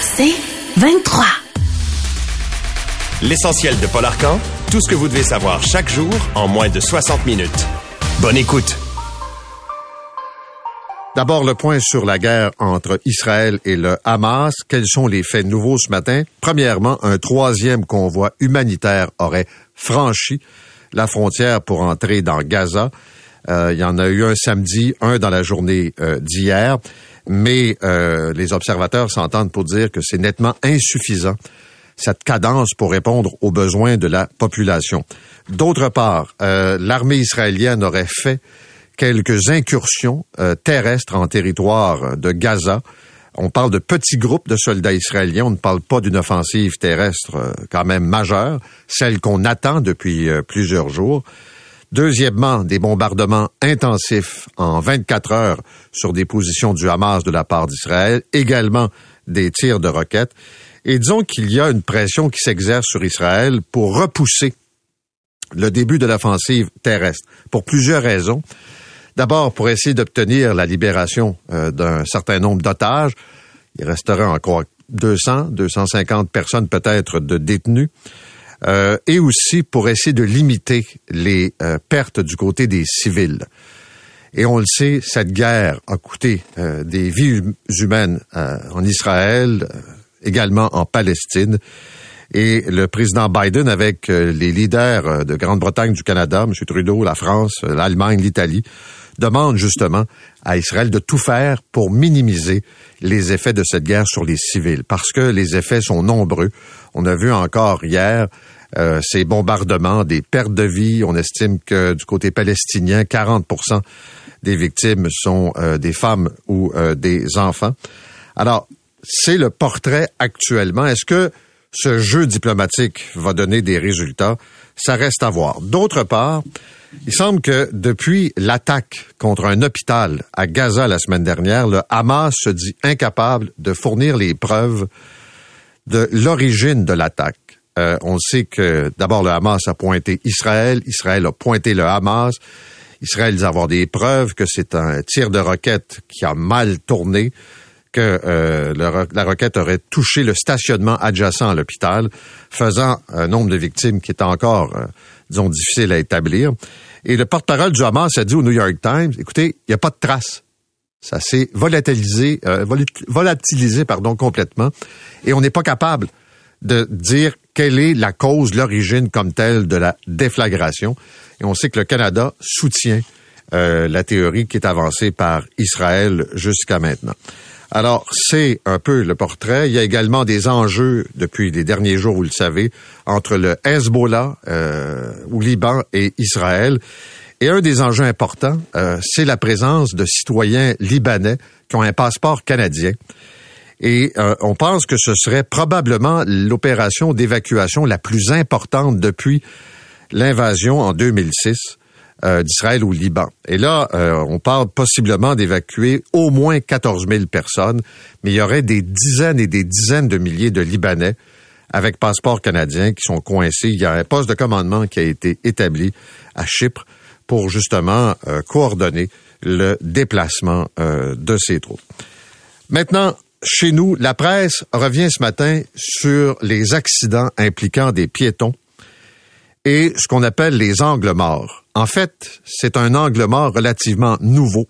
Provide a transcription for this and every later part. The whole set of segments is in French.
C'est 23. L'essentiel de Paul Arcan, tout ce que vous devez savoir chaque jour en moins de 60 minutes. Bonne écoute. D'abord, le point sur la guerre entre Israël et le Hamas. Quels sont les faits nouveaux ce matin? Premièrement, un troisième convoi humanitaire aurait franchi la frontière pour entrer dans Gaza. Euh, il y en a eu un samedi, un dans la journée euh, d'hier, mais euh, les observateurs s'entendent pour dire que c'est nettement insuffisant cette cadence pour répondre aux besoins de la population. D'autre part, l'armée israélienne aurait fait quelques incursions euh, terrestres en territoire de Gaza. On parle de petits groupes de soldats israéliens, on ne parle pas d'une offensive terrestre euh, quand même majeure, celle qu'on attend depuis euh, plusieurs jours. Deuxièmement, des bombardements intensifs en 24 heures sur des positions du Hamas de la part d'Israël, également des tirs de roquettes. Et disons qu'il y a une pression qui s'exerce sur Israël pour repousser le début de l'offensive terrestre, pour plusieurs raisons. D'abord, pour essayer d'obtenir la libération euh, d'un certain nombre d'otages. Il resterait encore 200, 250 personnes peut-être de détenus. Euh, et aussi pour essayer de limiter les euh, pertes du côté des civils. Et on le sait, cette guerre a coûté des vies humaines en Israël, également en Palestine. Et le président Biden, avec les leaders de Grande-Bretagne, du Canada, M. Trudeau, la France, l'Allemagne, l'Italie, demande justement à Israël de tout faire pour minimiser les effets de cette guerre sur les civils, parce que les effets sont nombreux. On a vu encore hier euh, ces bombardements, des pertes de vie. On estime que du côté palestinien, 40% des victimes sont euh, des femmes ou euh, des enfants. Alors, c'est le portrait actuellement. Est-ce que ce jeu diplomatique va donner des résultats? Ça reste à voir. D'autre part, il semble que depuis l'attaque contre un hôpital à Gaza la semaine dernière, le Hamas se dit incapable de fournir les preuves de l'origine de l'attaque. Euh, on sait que d'abord le Hamas a pointé Israël, Israël a pointé le Hamas. Israël dit avoir des preuves que c'est un tir de roquette qui a mal tourné, que euh, la roquette aurait touché le stationnement adjacent à l'hôpital, faisant un nombre de victimes qui est encore euh, disons, difficile à établir. Et le porte-parole du Hamas a dit au New York Times, écoutez, il n'y a pas de traces. Ça s'est volatilisé, euh, volatilisé pardon, complètement. Et on n'est pas capable de dire quelle est la cause, l'origine comme telle de la déflagration. Et on sait que le Canada soutient euh, la théorie qui est avancée par Israël jusqu'à maintenant. Alors, c'est un peu le portrait. Il y a également des enjeux depuis les derniers jours, vous le savez, entre le Hezbollah euh, Liban et Israël. Et un des enjeux importants, euh, c'est la présence de citoyens libanais qui ont un passeport canadien. Et euh, on pense que ce serait probablement l'opération d'évacuation la plus importante depuis l'invasion en 2006 euh, d'Israël au Liban. Et là, euh, on parle possiblement d'évacuer au moins 14 000 personnes, mais il y aurait des dizaines et des dizaines de milliers de Libanais avec passeport canadien qui sont coincés. Il y a un poste de commandement qui a été établi à Chypre pour justement euh, coordonner le déplacement de ces troupes. Maintenant, chez nous, la presse revient ce matin sur les accidents impliquant des piétons et ce qu'on appelle les angles morts. En fait, c'est un angle mort relativement nouveau.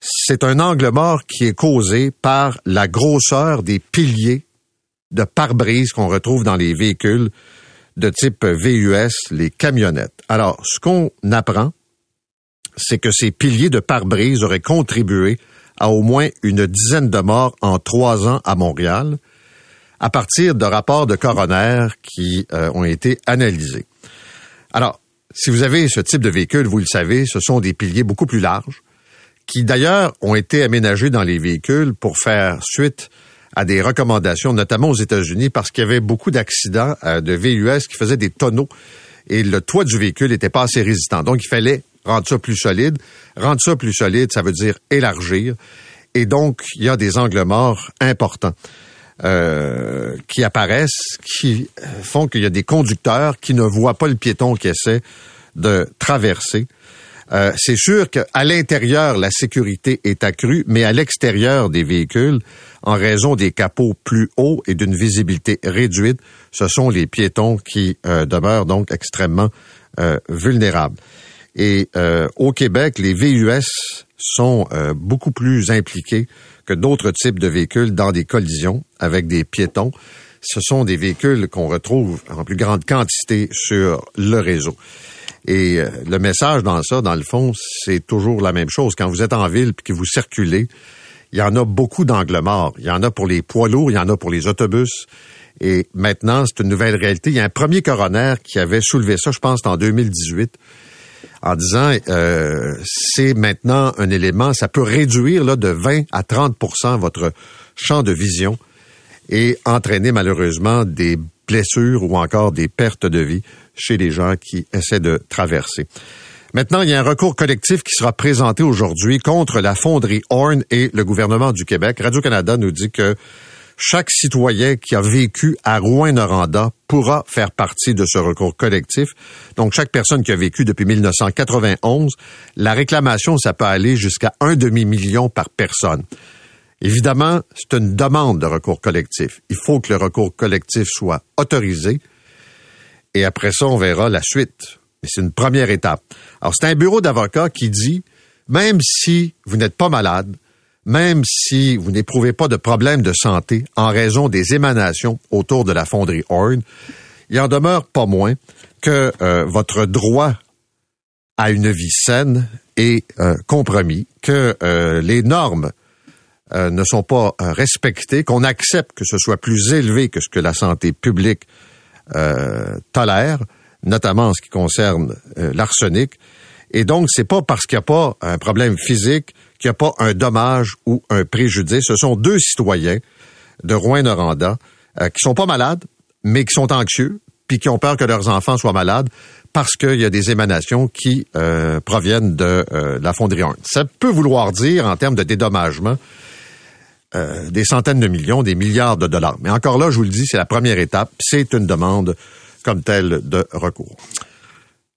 C'est un angle mort qui est causé par la grosseur des piliers de pare-brise qu'on retrouve dans les véhicules de type VUS, les camionnettes. Alors, ce qu'on apprend, c'est que ces piliers de pare-brise auraient contribué à au moins une dizaine de morts en trois ans à Montréal, à partir de rapports de coroner qui euh, ont été analysés. Alors, si vous avez ce type de véhicule, vous le savez, ce sont des piliers beaucoup plus larges, qui d'ailleurs ont été aménagés dans les véhicules pour faire suite à des recommandations, notamment aux États-Unis, parce qu'il y avait beaucoup d'accidents euh, de VUS qui faisaient des tonneaux et le toit du véhicule n'était pas assez résistant. Donc, il fallait rendre ça plus solide. Rendre ça plus solide, ça veut dire élargir. Et donc, il y a des angles morts importants euh, qui apparaissent, qui font qu'il y a des conducteurs qui ne voient pas le piéton qui essaie de traverser. Euh, c'est sûr qu'à l'intérieur, la sécurité est accrue, mais à l'extérieur des véhicules, en raison des capots plus hauts et d'une visibilité réduite, ce sont les piétons qui euh, demeurent donc extrêmement euh, vulnérables. Et au Québec, les VUS sont beaucoup plus impliqués que d'autres types de véhicules dans des collisions avec des piétons. Ce sont des véhicules qu'on retrouve en plus grande quantité sur le réseau. Et euh, le message dans ça, dans le fond, c'est toujours la même chose. Quand vous êtes en ville et que vous circulez, il y en a beaucoup d'angles morts. Il y en a pour les poids lourds, il y en a pour les autobus. Et maintenant, c'est une nouvelle réalité. Il y a un premier coroner qui avait soulevé ça, je pense, en 2018, en disant euh, c'est maintenant un élément, ça peut réduire là, de 20 à 30% votre champ de vision et entraîner malheureusement des blessures ou encore des pertes de vie chez les gens qui essaient de traverser. Maintenant, il y a un recours collectif qui sera présenté aujourd'hui contre la fonderie Horn et le gouvernement du Québec. Radio-Canada nous dit que chaque citoyen qui a vécu à Rouen-Noranda pourra faire partie de ce recours collectif. Donc, chaque personne qui a vécu depuis 1991, la réclamation, ça peut aller jusqu'à un demi-million par personne. Évidemment, c'est une demande de recours collectif. Il faut que le recours collectif soit autorisé. Et après ça, on verra la suite. Mais c'est une première étape. Alors, c'est un bureau d'avocats qui dit, même si vous n'êtes pas malade, même si vous n'éprouvez pas de problème de santé en raison des émanations autour de la fonderie Horn, il en demeure pas moins que euh, votre droit à une vie saine est euh, compromis, que euh, les normes ne sont pas respectées, qu'on accepte que ce soit plus élevé que ce que la santé publique tolère, notamment en ce qui concerne l'arsenic. Et donc, c'est pas parce qu'il n'y a pas un problème physique qu'il n'y a pas un dommage ou un préjudice. Ce sont deux citoyens de Rouen-Noranda euh, qui sont pas malades, mais qui sont anxieux, puis qui ont peur que leurs enfants soient malades parce qu'il y a des émanations qui euh, proviennent de la fonderie Ça peut vouloir dire, en termes de dédommagement, euh, des centaines de millions, des milliards de dollars. Mais encore là, je vous le dis, c'est la première étape. C'est une demande comme telle de recours.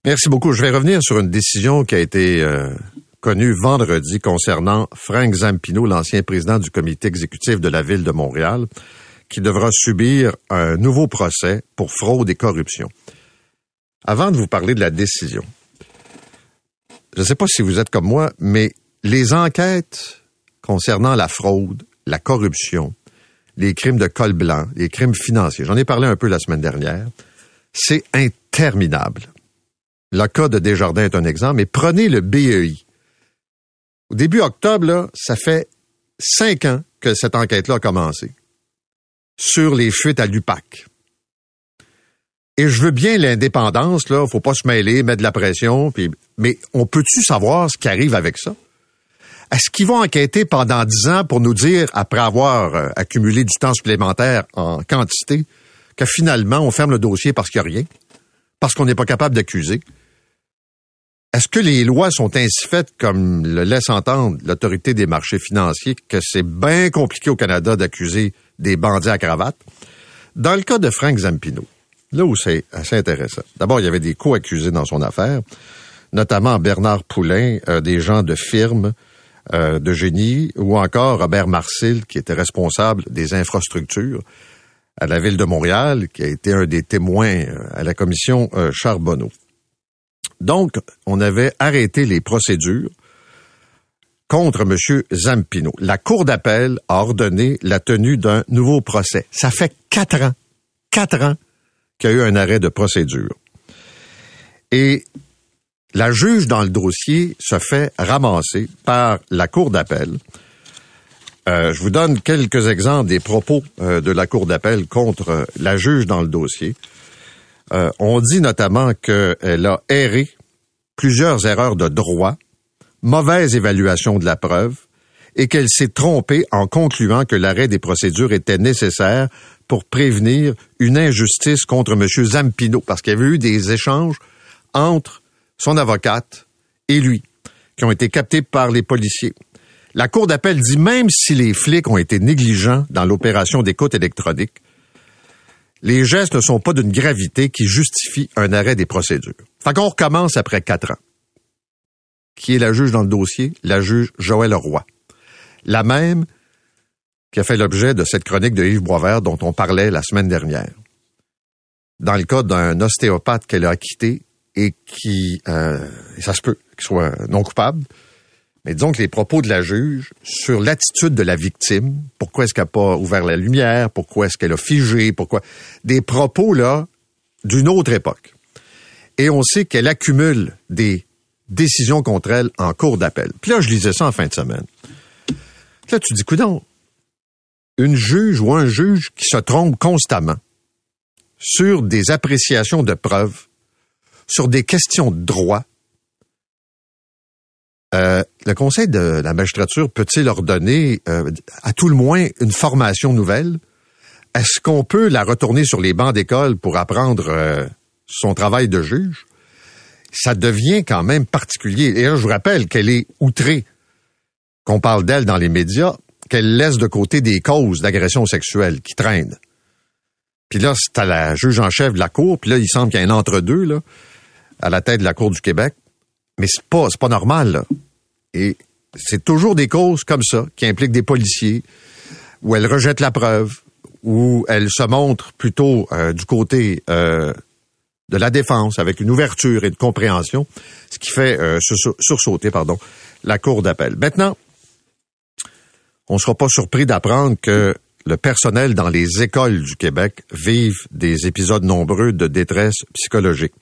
Merci beaucoup. Je vais revenir sur une décision qui a été euh, connue vendredi concernant Frank Zampino, l'ancien président du comité exécutif de la ville de Montréal, qui devra subir un nouveau procès pour fraude et corruption. Avant de vous parler de la décision, je ne sais pas si vous êtes comme moi, mais les enquêtes concernant la fraude la corruption, les crimes de col blanc, les crimes financiers. J'en ai parlé un peu la semaine dernière. C'est interminable. Le cas de Desjardins est un exemple, mais prenez le BEI. Au début octobre, ça fait cinq ans que cette enquête-là a commencé sur les fuites à l'UPAC. Et je veux bien l'indépendance, là, faut pas se mêler, mettre de la pression, mais on peut-tu savoir ce qui arrive avec ça? Est-ce qu'ils vont enquêter pendant dix ans pour nous dire, après avoir euh, accumulé du temps supplémentaire en quantité, que finalement, on ferme le dossier parce qu'il n'y a rien? Parce qu'on n'est pas capable d'accuser? Est-ce que les lois sont ainsi faites, comme le laisse entendre l'autorité des marchés financiers, que c'est bien compliqué au Canada d'accuser des bandits à cravate? Dans le cas de Frank Zampino, là où c'est assez intéressant. D'abord, il y avait des co-accusés dans son affaire, notamment Bernard Poulain, euh, des gens de firme, euh, de génie, ou encore Robert Marcil, qui était responsable des infrastructures à la ville de Montréal, qui a été un des témoins euh, à la commission Charbonneau. Donc, on avait arrêté les procédures contre M. Zampino. La Cour d'appel a ordonné la tenue d'un nouveau procès. Ça fait quatre ans, quatre ans qu'il y a eu un arrêt de procédure. Et la juge dans le dossier se fait ramasser par la Cour d'appel. Euh, je vous donne quelques exemples des propos euh, de la Cour d'appel contre la juge dans le dossier. Euh, on dit notamment qu'elle a erré plusieurs erreurs de droit, mauvaise évaluation de la preuve et qu'elle s'est trompée en concluant que l'arrêt des procédures était nécessaire pour prévenir une injustice contre M. Zampino, parce qu'il y avait eu des échanges entre son avocate et lui, qui ont été captés par les policiers. La Cour d'appel dit même si les flics ont été négligents dans l'opération d'écoute électronique, les gestes ne sont pas d'une gravité qui justifie un arrêt des procédures. Fait qu'on recommence après quatre ans. Qui est la juge dans le dossier? La juge Joël Roy. La même qui a fait l'objet de cette chronique de Yves Boisvert dont on parlait la semaine dernière. Dans le cas d'un ostéopathe qu'elle a acquitté et qui, euh, ça se peut, qu'il soit non coupable, mais disons que les propos de la juge sur l'attitude de la victime, pourquoi est-ce qu'elle n'a pas ouvert la lumière, pourquoi est-ce qu'elle a figé, pourquoi... Des propos, là, d'une autre époque. Et on sait qu'elle accumule des décisions contre elle en cours d'appel. Puis là, je lisais ça en fin de semaine. là, tu dis, coudon, une juge ou un juge qui se trompe constamment sur des appréciations de preuves, sur des questions de droit, euh, le Conseil de la magistrature peut-il ordonner euh, à tout le moins une formation nouvelle? Est-ce qu'on peut la retourner sur les bancs d'école pour apprendre euh, son travail de juge? Ça devient quand même particulier. Et je vous rappelle qu'elle est outrée qu'on parle d'elle dans les médias, qu'elle laisse de côté des causes d'agression sexuelle qui traînent. Puis là, c'est à la juge en chef de la Cour, puis là, il semble qu'il y a un entre-deux, là, à la tête de la Cour du Québec. Mais c'est pas, pas normal, là. Et c'est toujours des causes comme ça qui impliquent des policiers, où elle rejette la preuve, où elle se montre plutôt euh, du côté euh, de la défense avec une ouverture et de compréhension, ce qui fait euh, sursauter pardon, la cour d'appel. Maintenant, on ne sera pas surpris d'apprendre que le personnel dans les écoles du Québec vive des épisodes nombreux de détresse psychologique.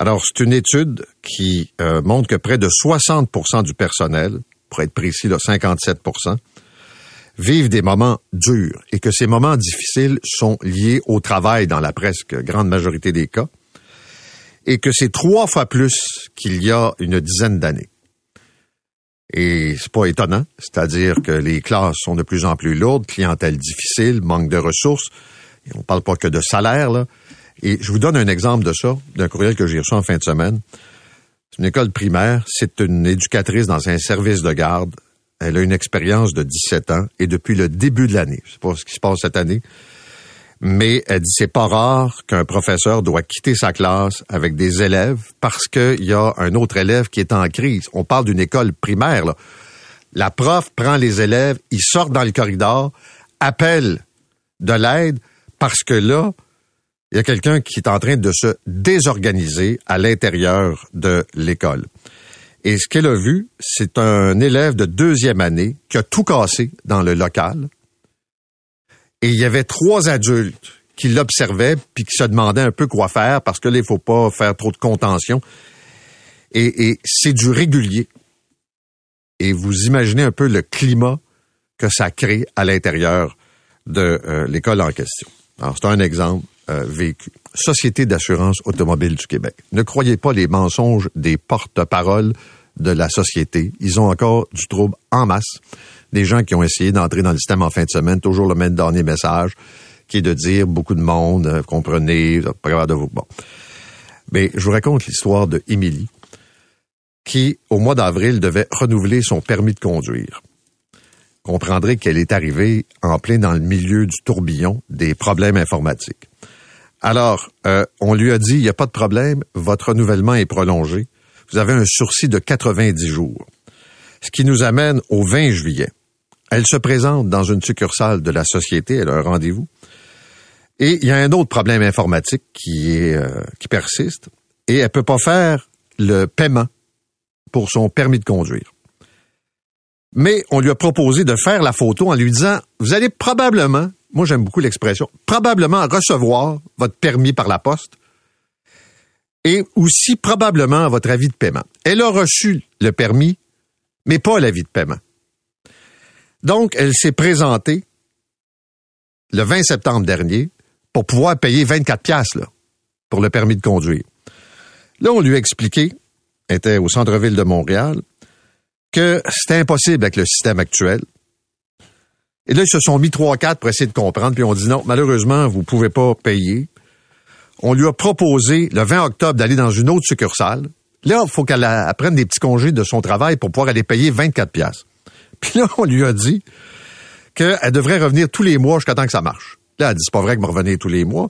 Alors, c'est une étude qui euh, montre que près de 60% du personnel, pour être précis, là, 57% vivent des moments durs et que ces moments difficiles sont liés au travail dans la presque grande majorité des cas et que c'est trois fois plus qu'il y a une dizaine d'années. Et c'est pas étonnant, c'est-à-dire que les classes sont de plus en plus lourdes, clientèle difficile, manque de ressources. Et on parle pas que de salaire, là. Et je vous donne un exemple de ça, d'un courriel que j'ai reçu en fin de semaine. C'est une école primaire, c'est une éducatrice dans un service de garde. Elle a une expérience de 17 ans et depuis le début de l'année, je pas ce qui se passe cette année, mais elle dit c'est pas rare qu'un professeur doit quitter sa classe avec des élèves parce qu'il y a un autre élève qui est en crise. On parle d'une école primaire. La prof prend les élèves, ils sortent dans le corridor, appelle de l'aide parce que là, il y a quelqu'un qui est en train de se désorganiser à l'intérieur de l'école. Et ce qu'elle a vu, c'est un élève de deuxième année qui a tout cassé dans le local. Et il y avait trois adultes qui l'observaient puis qui se demandaient un peu quoi faire parce que là, il faut pas faire trop de contention. Et, c'est du régulier. Et vous imaginez un peu le climat que ça crée à l'intérieur de euh, l'école en question. Alors, c'est un exemple euh. Société d'assurance automobile du Québec. Ne croyez pas les mensonges des porte-paroles de la société. Ils ont encore du trouble en masse. Des gens qui ont essayé d'entrer dans le système en fin de semaine, toujours le même dernier message, qui est de dire beaucoup de monde, euh, comprenez, pas de vous. Bon. Mais je vous raconte l'histoire de Émilie, qui, au mois d'avril, devait renouveler son permis de conduire comprendrez qu'elle est arrivée en plein dans le milieu du tourbillon des problèmes informatiques. Alors, euh, on lui a dit, il n'y a pas de problème, votre renouvellement est prolongé. Vous avez un sursis de 90 jours. Ce qui nous amène au 20 juillet. Elle se présente dans une succursale de la société, elle a un rendez-vous. Et il y a un autre problème informatique qui euh, qui persiste et elle peut pas faire le paiement pour son permis de conduire. Mais on lui a proposé de faire la photo en lui disant vous allez probablement moi j'aime beaucoup l'expression, probablement recevoir votre permis par la poste et aussi probablement votre avis de paiement. Elle a reçu le permis, mais pas l'avis de paiement. Donc, elle s'est présentée le 20 septembre dernier pour pouvoir payer 24 piastres là, pour le permis de conduire. Là, on lui a expliqué, était au centre-ville de Montréal, que c'était impossible avec le système actuel. Et là, ils se sont mis trois, quatre pour essayer de comprendre, puis on dit non, malheureusement, vous pouvez pas payer. On lui a proposé le 20 octobre d'aller dans une autre succursale. Là, il faut qu'elle prenne des petits congés de son travail pour pouvoir aller payer 24 pièces. Puis là, on lui a dit qu'elle devrait revenir tous les mois jusqu'à temps que ça marche. Là, elle dit, c'est pas vrai que me revenez tous les mois.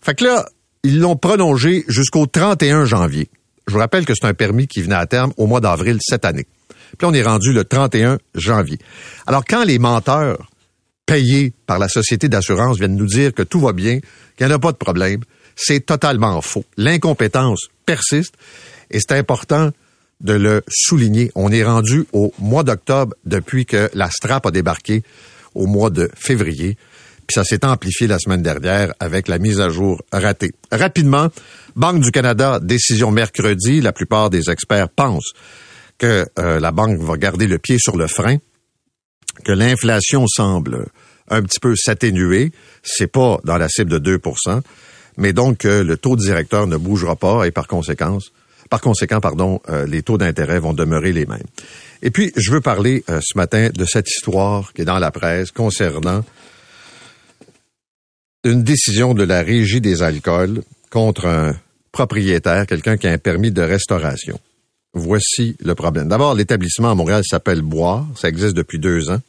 Fait que là, ils l'ont prolongé jusqu'au 31 janvier. Je vous rappelle que c'est un permis qui venait à terme au mois d'avril cette année. Puis on est rendu le 31 janvier. Alors, quand les menteurs payés par la société d'assurance viennent nous dire que tout va bien, qu'il n'y en a pas de problème, c'est totalement faux. L'incompétence persiste et c'est important de le souligner. On est rendu au mois d'octobre depuis que la strap a débarqué au mois de février. Puis ça s'est amplifié la semaine dernière avec la mise à jour ratée. Rapidement, Banque du Canada, décision mercredi. La plupart des experts pensent que euh, la banque va garder le pied sur le frein, que l'inflation semble un petit peu s'atténuer. C'est pas dans la cible de 2% mais donc le taux directeur ne bougera pas et par conséquence, par conséquent, pardon, euh, les taux d'intérêt vont demeurer les mêmes. Et puis, je veux parler euh, ce matin de cette histoire qui est dans la presse concernant une décision de la Régie des alcools contre un propriétaire, quelqu'un qui a un permis de restauration. Voici le problème. D'abord, l'établissement à Montréal s'appelle Boire. Ça existe depuis deux ans.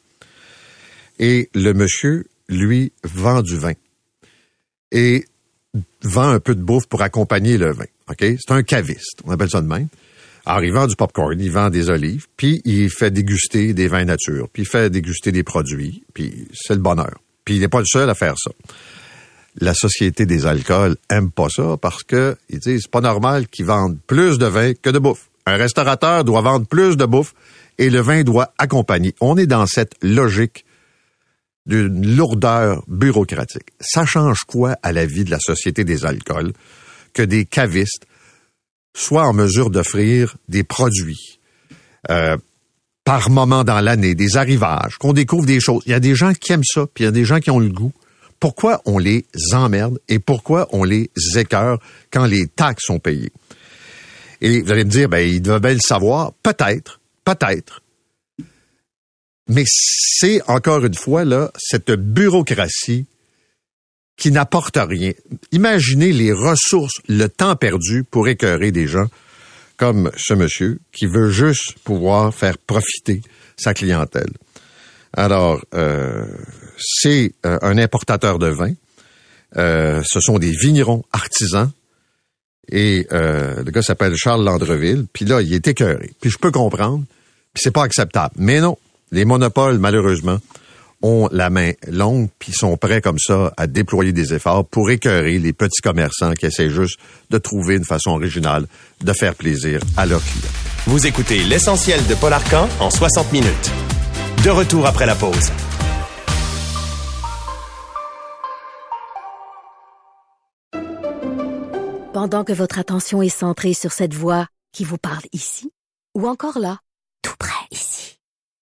Et le monsieur, lui, vend du vin. Et vend un peu de bouffe pour accompagner le vin. OK? C'est un caviste. On appelle ça de même. Alors, il vend du popcorn, il vend des olives, puis il fait déguster des vins nature, puis il fait déguster des produits, puis c'est le bonheur. Puis il n'est pas le seul à faire ça. La Société des alcools aime pas ça parce que ils disent c'est pas normal qu'ils vendent plus de vin que de bouffe. Un restaurateur doit vendre plus de bouffe et le vin doit accompagner. On est dans cette logique d'une lourdeur bureaucratique. Ça change quoi à la vie de la Société des alcools que des cavistes soient en mesure d'offrir des produits euh, par moment dans l'année, des arrivages, qu'on découvre des choses? Il y a des gens qui aiment ça, puis il y a des gens qui ont le goût. Pourquoi on les emmerde et pourquoi on les écœure quand les taxes sont payées? Et vous allez me dire, ben, ils devaient le savoir. Peut-être, peut-être. Mais c'est, encore une fois, là, cette bureaucratie qui n'apporte rien. Imaginez les ressources, le temps perdu pour écœurer des gens comme ce monsieur qui veut juste pouvoir faire profiter sa clientèle. Alors, euh, c'est euh, un importateur de vin. Euh, ce sont des vignerons artisans et le gars s'appelle Charles Landreville. Puis là, il est écœuré. Puis je peux comprendre. Puis c'est pas acceptable. Mais non, les monopoles, malheureusement, ont la main longue puis sont prêts comme ça à déployer des efforts pour écœurer les petits commerçants qui essaient juste de trouver une façon originale de faire plaisir à leurs clients. Vous écoutez l'essentiel de Paul Arcan en 60 minutes. De retour après la pause. Pendant que votre attention est centrée sur cette voix qui vous parle ici, ou encore là, tout près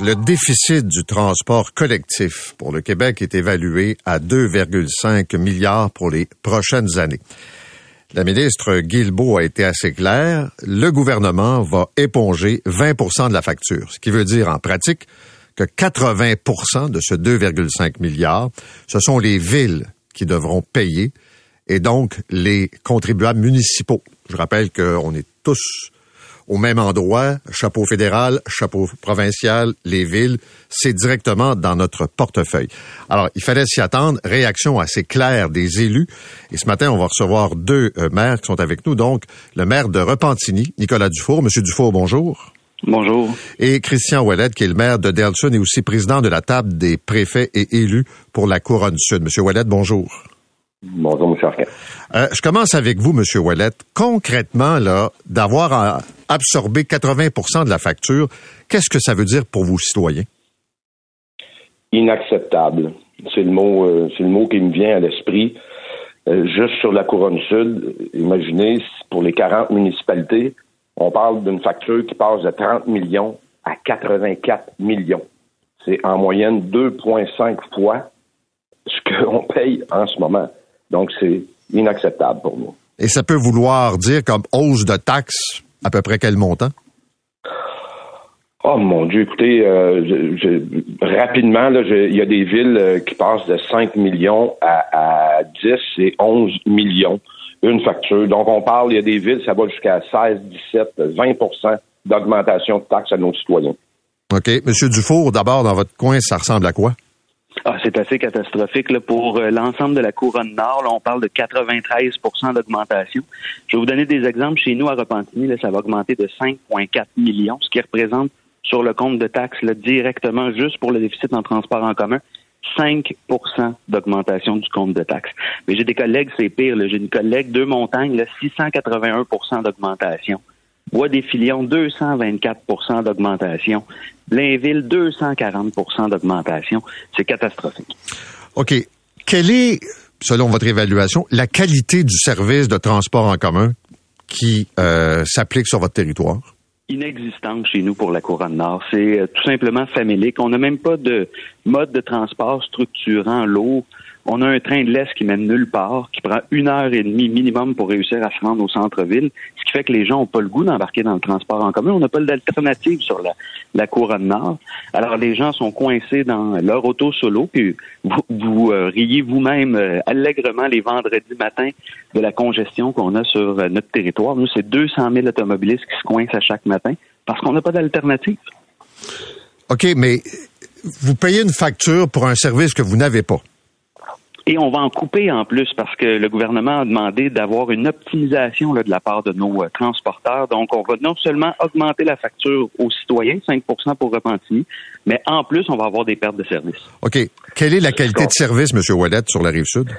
Le déficit du transport collectif pour le Québec est évalué à 2,5 milliards pour les prochaines années. La ministre Guilbeault a été assez claire. Le gouvernement va éponger 20% de la facture, ce qui veut dire en pratique que 80% de ce 2,5 milliards, ce sont les villes qui devront payer et donc les contribuables municipaux. Je rappelle qu'on est tous au même endroit, chapeau fédéral, chapeau provincial, les villes, c'est directement dans notre portefeuille. Alors, il fallait s'y attendre, réaction assez claire des élus. Et ce matin, on va recevoir deux euh, maires qui sont avec nous. Donc, le maire de Repentigny, Nicolas Dufour. Monsieur Dufour, bonjour. Bonjour. Et Christian Ouellet, qui est le maire de Delson et aussi président de la table des préfets et élus pour la Couronne Sud. Monsieur Ouellet, bonjour. Bonjour, M. Arquin. Euh, je commence avec vous, M. Ouellet. Concrètement, là, d'avoir absorbé 80% de la facture, qu'est-ce que ça veut dire pour vos citoyens? inacceptable. C'est le mot, euh, c'est le mot qui me vient à l'esprit. Euh, juste sur la couronne sud, imaginez, pour les 40 municipalités, on parle d'une facture qui passe de 30 millions à 84 millions. C'est en moyenne 2,5 fois ce qu'on paye en ce moment. Donc, c'est inacceptable pour nous. Et ça peut vouloir dire comme hausse de taxes à peu près quel montant? Oh mon Dieu, écoutez, euh, je- je- rapidement, il y a des villes euh, qui passent de 5 millions à, à 10 et 11 millions une facture. Donc, on parle, il y a des villes, ça va jusqu'à 16, 17, 20% d'augmentation de taxes à nos citoyens. OK. Monsieur Dufour, d'abord, dans votre coin, ça ressemble à quoi? Ah, c'est assez catastrophique là, pour euh, l'ensemble de la couronne nord. Là, on parle de 93% d'augmentation. Je vais vous donner des exemples. Chez nous, à Repentigny, là, ça va augmenter de 5,4 millions, ce qui représente sur le compte de taxes directement, juste pour le déficit en transport en commun, 5% d'augmentation du compte de taxes. Mais j'ai des collègues, c'est pire. J'ai une collègue, deux montagnes, là, 681 d'augmentation. Bois des Filions, 224 d'augmentation. Blainville, 240 d'augmentation. C'est catastrophique. OK. Quelle est, selon votre évaluation, la qualité du service de transport en commun qui euh, s'applique sur votre territoire? inexistante chez nous pour la couronne nord. C'est euh, tout simplement famélique. On n'a même pas de mode de transport structurant lourd. On a un train de l'Est qui mène nulle part, qui prend une heure et demie minimum pour réussir à se rendre au centre-ville, ce qui fait que les gens n'ont pas le goût d'embarquer dans le transport en commun. On n'a pas d'alternative sur la, la couronne nord. Alors les gens sont coincés dans leur auto solo, puis vous, euh, riez vous-même euh, allègrement les vendredis matins de la congestion qu'on a sur euh, notre territoire. Nous, c'est 200 000 automobilistes qui se coincent à chaque matin parce qu'on n'a pas d'alternative. OK, mais vous payez une facture pour un service que vous n'avez pas. Et on va en couper en plus parce que le gouvernement a demandé d'avoir une optimisation là, de la part de nos euh, transporteurs. Donc, on va non seulement augmenter la facture aux citoyens, 5% pour Repentigny, mais en plus, on va avoir des pertes de services. OK. Quelle est la qualité de service, M. Wallet, sur la rive sud?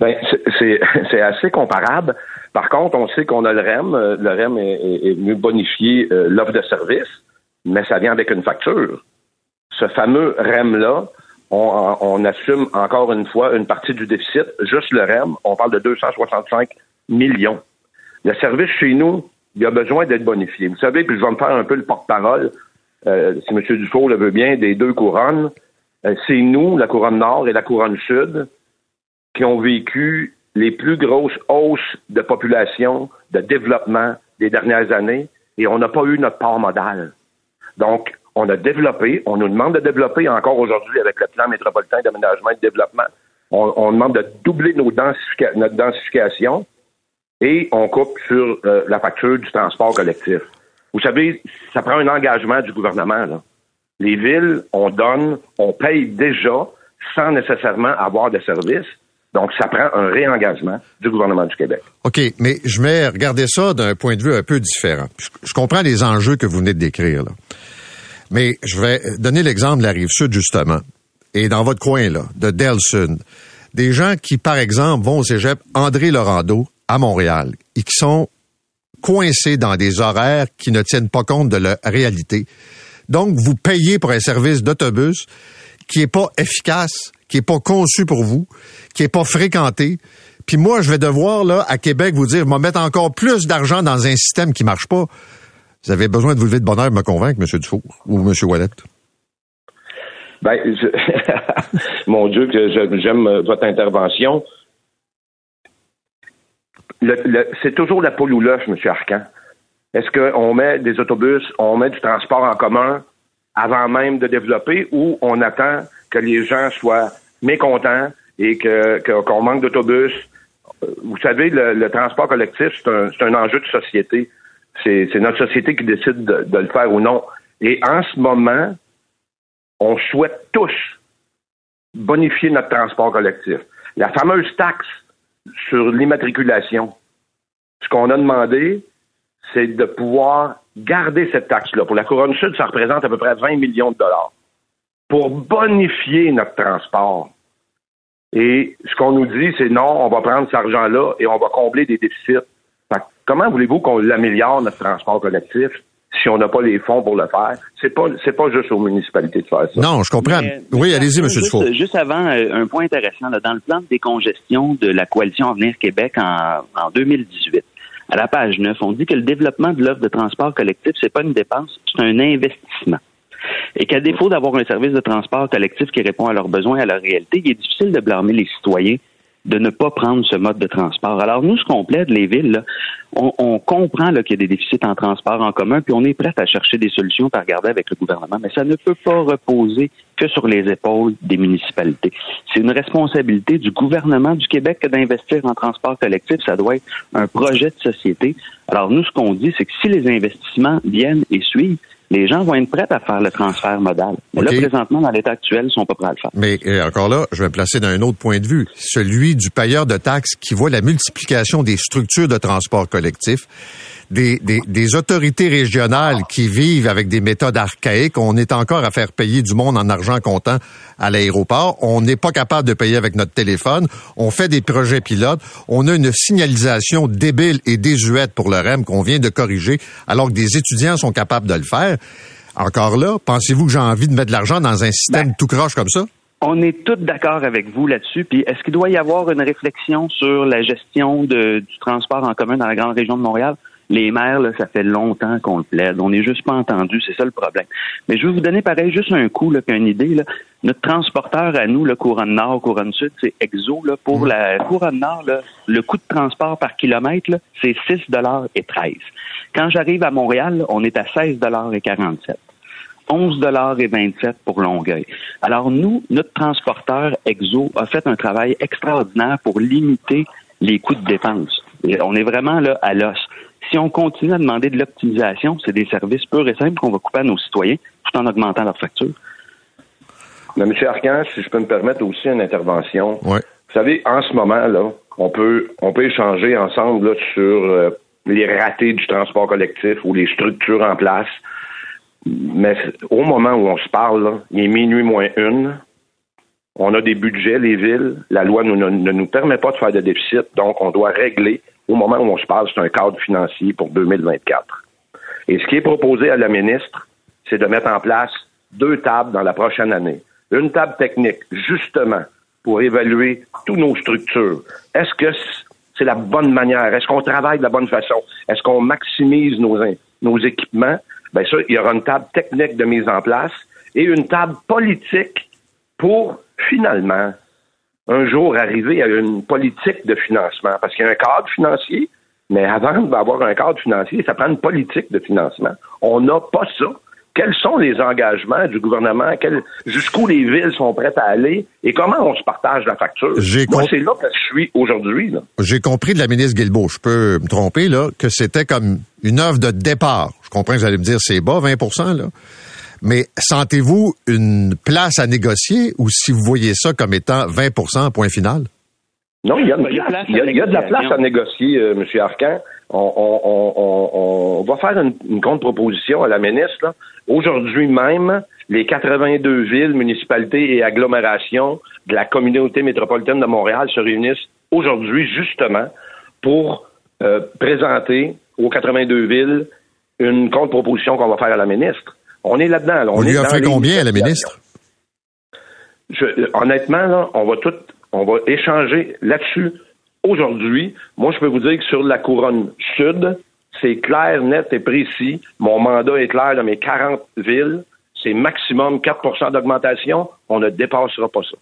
Ben, c'est- assez comparable. Par contre, on sait qu'on a le REM. Euh, Le REM est, est- est mieux bonifié euh, l'offre de service, mais ça vient avec une facture. Ce fameux REM-là, on, on assume encore une fois une partie du déficit. Juste le REM, on parle de 265 millions. Le service chez nous, il a besoin d'être bonifié. Vous savez, puis je vais me faire un peu le porte-parole, euh, si M. Dufault le veut bien, des deux couronnes. Euh, C'est nous, la couronne nord et la couronne sud, qui ont vécu les plus grosses hausses de population, de développement des dernières années, et on n'a pas eu notre part modale. Donc, on a développé, on nous demande de développer encore aujourd'hui avec le plan métropolitain d'aménagement et de développement. On, demande de doubler notre densification et on coupe sur euh, la facture du transport collectif. Vous savez, ça prend un engagement du gouvernement. Là. Les villes, on donne, on paye déjà sans nécessairement avoir de services. Donc, ça prend un réengagement du gouvernement du Québec. OK, mais je vais regarder ça d'un point de vue un peu différent. Je, je comprends les enjeux que vous venez de décrire, là. Mais je vais donner l'exemple de la rive sud, justement. Et dans votre coin, là, de Delsun. Des gens qui, par exemple, vont au cégep André Laurando à Montréal et qui sont coincés dans des horaires qui ne tiennent pas compte de leur réalité. Donc, vous payez pour un service d'autobus qui est pas efficace, qui est pas conçu pour vous, qui est pas fréquenté. Puis moi, je vais devoir, là, à Québec, vous dire, me mettre encore plus d'argent dans un système qui marche pas. Vous avez besoin de vous lever de bonheur pour me convaincre, M. Dufour ou M. Wallet. Ben, mon Dieu, que j'aime euh, votre intervention. C'est toujours la poule ou l'œuf, M. Arcan. Est-ce qu'on met des autobus, on met du transport en commun avant même de développer ou on attend que les gens soient mécontents et que, que- qu'on manque d'autobus? Euh, Vous savez, le, transport collectif, c'est un, c'est un enjeu de société. C'est, notre société qui décide de, de le faire ou non. Et en ce moment, on souhaite tous bonifier notre transport collectif. La fameuse taxe sur l'immatriculation, ce qu'on a demandé, c'est de pouvoir garder cette taxe-là. Pour la Couronne Sud, ça représente à peu près 20 millions de dollars pour bonifier notre transport. Et ce qu'on nous dit, c'est non, on va prendre cet argent-là et on va combler des déficits. Fait comment voulez-vous qu'on l'améliore, notre transport collectif? si on n'a pas les fonds pour le faire? C'est pas c'est pas juste aux municipalités de faire ça. Non, je comprends. Mais- oui, allez-y, M. juste, Dufault. Juste avant, euh, un point intéressant. là, dans le plan de décongestion de la coalition Avenir Québec en, en 2018, à la page 9, on dit que le développement de l'offre de transport collectif, c'est pas une dépense, c'est un investissement. Et qu'à défaut d'avoir un service de transport collectif qui répond à leurs besoins et à leur réalité, il est difficile de blâmer les citoyens de ne pas prendre ce mode de transport. Alors nous, ce qu'on plaide, les villes, on, on comprend qu'il y a des déficits en transport en commun, puis on est prêt à chercher des solutions par regarder avec le gouvernement, mais ça ne peut pas reposer que sur les épaules des municipalités. C'est une responsabilité du gouvernement du Québec d'investir en transport collectif. Ça doit être un projet de société. Alors nous, ce qu'on dit, c'est que si les investissements viennent et suivent, les gens vont être prêts à faire le transfert modal. Mais OK. là, présentement, dans l'état actuel, ils sont pas prêts à le faire. Mais euh, encore là, je vais me placer d'un autre point de vue, celui du payeur de taxes qui voit la multiplication des structures de transport collectif, des, des, des autorités régionales qui vivent avec des méthodes archaïques. On est encore à faire payer du monde en argent comptant à l'aéroport. On n'est pas capable de payer avec notre téléphone. On fait des projets pilotes. On a une signalisation débile et désuète pour le Qu'on vient de corriger, alors que des étudiants sont capables de le faire. Encore là, pensez-vous que j'ai envie de mettre de l'argent dans un système tout croche comme ça? On est tous d'accord avec vous là-dessus. Puis est-ce qu'il doit y avoir une réflexion sur la gestion de- du transport en commun dans la grande région de Montréal? Les maires, là, ça fait longtemps qu'on le plaide. On n'est juste pas entendu, c'est ça le problème. Mais je vais vous donner pareil juste un coup, là, qu'une idée. Là. Notre transporteur à nous, le Couronne Nord, Couronne Sud, c'est Exo. Là, pour la Couronne Nord, là, le coût de transport par kilomètre, c'est 6 et 13. Quand j'arrive à Montréal, on est à 16 et 47. 11 et 27 pour Longueuil. Alors nous, notre transporteur Exo a fait un travail extraordinaire pour limiter les coûts de dépenses. Et on est vraiment là à l'os. Si on continue à demander de l'optimisation, c'est des services purs et simples qu'on va couper à nos citoyens tout en augmentant leurs factures. Mais M. Arcan, si je peux me permettre aussi une intervention. Ouais. Vous savez, en ce moment, là, on peut, on peut échanger ensemble là, sur euh, les ratés du transport collectif ou les structures en place. Mais au moment où on se parle, là, il est minuit moins une. On a des budgets, les villes. La loi nous- ne, ne nous permet pas de faire de déficit, donc on doit régler. Au moment où on se parle, c'est un cadre financier pour 2024. Et ce qui est proposé à la ministre, c'est de mettre en place deux tables dans la prochaine année. Une table technique, justement, pour évaluer toutes nos structures. Est-ce que c'est la bonne manière? Est-ce qu'on travaille de la bonne façon? Est-ce qu'on maximise nos, nos équipements? Bien sûr, il y aura une table technique de mise en place et une table politique pour, finalement, un jour arriver à une politique de financement. Parce qu'il y a un cadre financier, mais avant d'avoir un cadre financier, ça prend une politique de financement. On n'a pas ça. Quels sont les engagements du gouvernement? Jusqu'où les villes sont prêtes à aller? Et comment on se partage la facture? Moi, c'est là que je suis aujourd'hui. J'ai compris de la ministre Guilbeault, je peux me tromper, là, que c'était comme une œuvre de départ. Je comprends que vous allez me dire c'est bas, 20 là. Mais sentez-vous une place à négocier ou si vous voyez ça comme étant 20% point final? Non, il y a, une Il y a place, place il y a, à il y a de la place à négocier, euh, M. Arcan. On, on- on- on- on va faire une, une contre-proposition à la ministre. Aujourd'hui même, les 82 villes, municipalités et agglomérations de la communauté métropolitaine de Montréal se réunissent aujourd'hui justement pour euh, présenter aux 82 villes une contre-proposition qu'on va faire à la ministre. On est là-dedans. là. On Vous est lui offrez combien à la ministre? Je- honnêtement, là, on va tout, on va échanger là-dessus aujourd'hui. Moi, je peux vous dire que sur la couronne sud, c'est clair, net et précis. Mon mandat est clair dans mes 40 villes. C'est maximum 4% d'augmentation. On ne dépassera pas ça.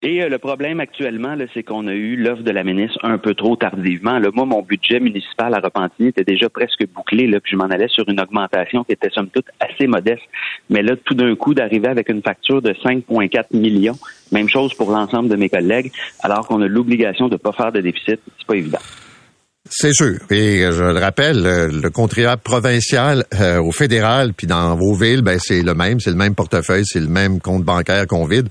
Et euh, le problème actuellement, c'est qu'on a eu l'offre de la ministre un peu trop tardivement. Là, moi, mon budget municipal à Repentigny était déjà presque bouclé, là, puis je m'en allais sur une augmentation qui était somme toute assez modeste. Mais là, tout d'un coup, d'arriver avec une facture de 5,4 millions, même chose pour l'ensemble de mes collègues, alors qu'on a l'obligation de ne pas faire de déficit, c'est pas évident. C'est sûr. Et euh, je le rappelle, le, le contribuable provincial euh, au fédéral, puis dans vos villes, ben c'est le même, c'est le même portefeuille, c'est le même compte bancaire qu'on vide.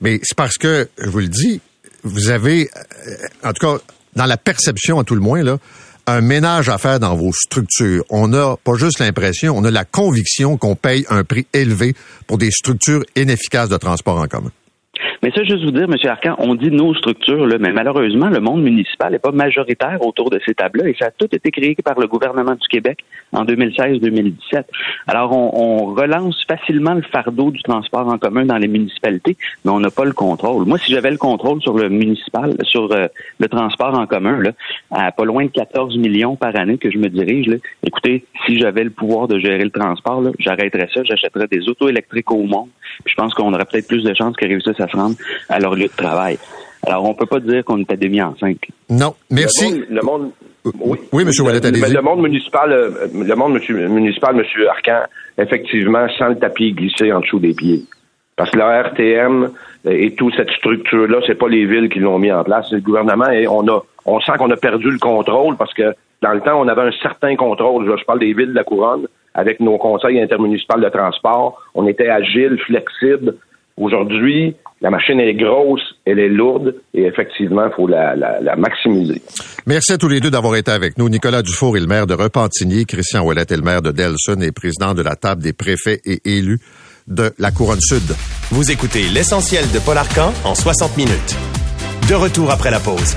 Mais c'est parce que, je vous le dis, vous avez, euh, en tout cas, dans la perception à tout le moins, là, un ménage à faire dans vos structures. On a pas juste l'impression, on a la conviction qu'on paye un prix élevé pour des structures inefficaces de transport en commun. Mais ça, juste vous dire, M. Arcan, on dit nos structures, là, mais malheureusement, le monde municipal n'est pas majoritaire autour de ces tables-là et ça a tout été créé par le gouvernement du Québec en 2016-2017. Alors, on, on, relance facilement le fardeau du transport en commun dans les municipalités, mais on n'a pas le contrôle. Moi, si j'avais le contrôle sur le municipal, sur euh, le transport en commun, là, à pas loin de 14 millions par année que je me dirige, là, écoutez, si j'avais le pouvoir de gérer le transport, j'arrêterais ça, j'achèterais des autos électriques au monde. Puis je pense qu'on aurait peut-être plus de chances qu'ils réussissent à à leur lieu de travail. Alors, on peut pas dire qu'on était demi enceinte. Non, merci. Le monde, oui, oui M. Wallet, allez Le monde municipal, euh, le monde municipal, M. Arcan, effectivement, sans le tapis glissé en dessous des pieds. Parce que la RTM et toute cette structure-là, c'est pas les villes qui l'ont mis en place, c'est le gouvernement et on a, on sent qu'on a perdu le contrôle parce que dans le temps, on avait un certain contrôle. Je parle des villes de la couronne avec nos conseils intermunicipaux de transport. On était agile, flexible. Aujourd'hui, la machine est grosse, elle est lourde et effectivement, il faut la, maximiser. Merci à tous les deux d'avoir été avec nous. Nicolas Dufour est le maire de Repentigny, Christian Ouellet est le maire de Delson et président de la table des préfets et élus de la Couronne Sud. Vous écoutez l'essentiel de Paul Arcan en 60 minutes. De retour après la pause.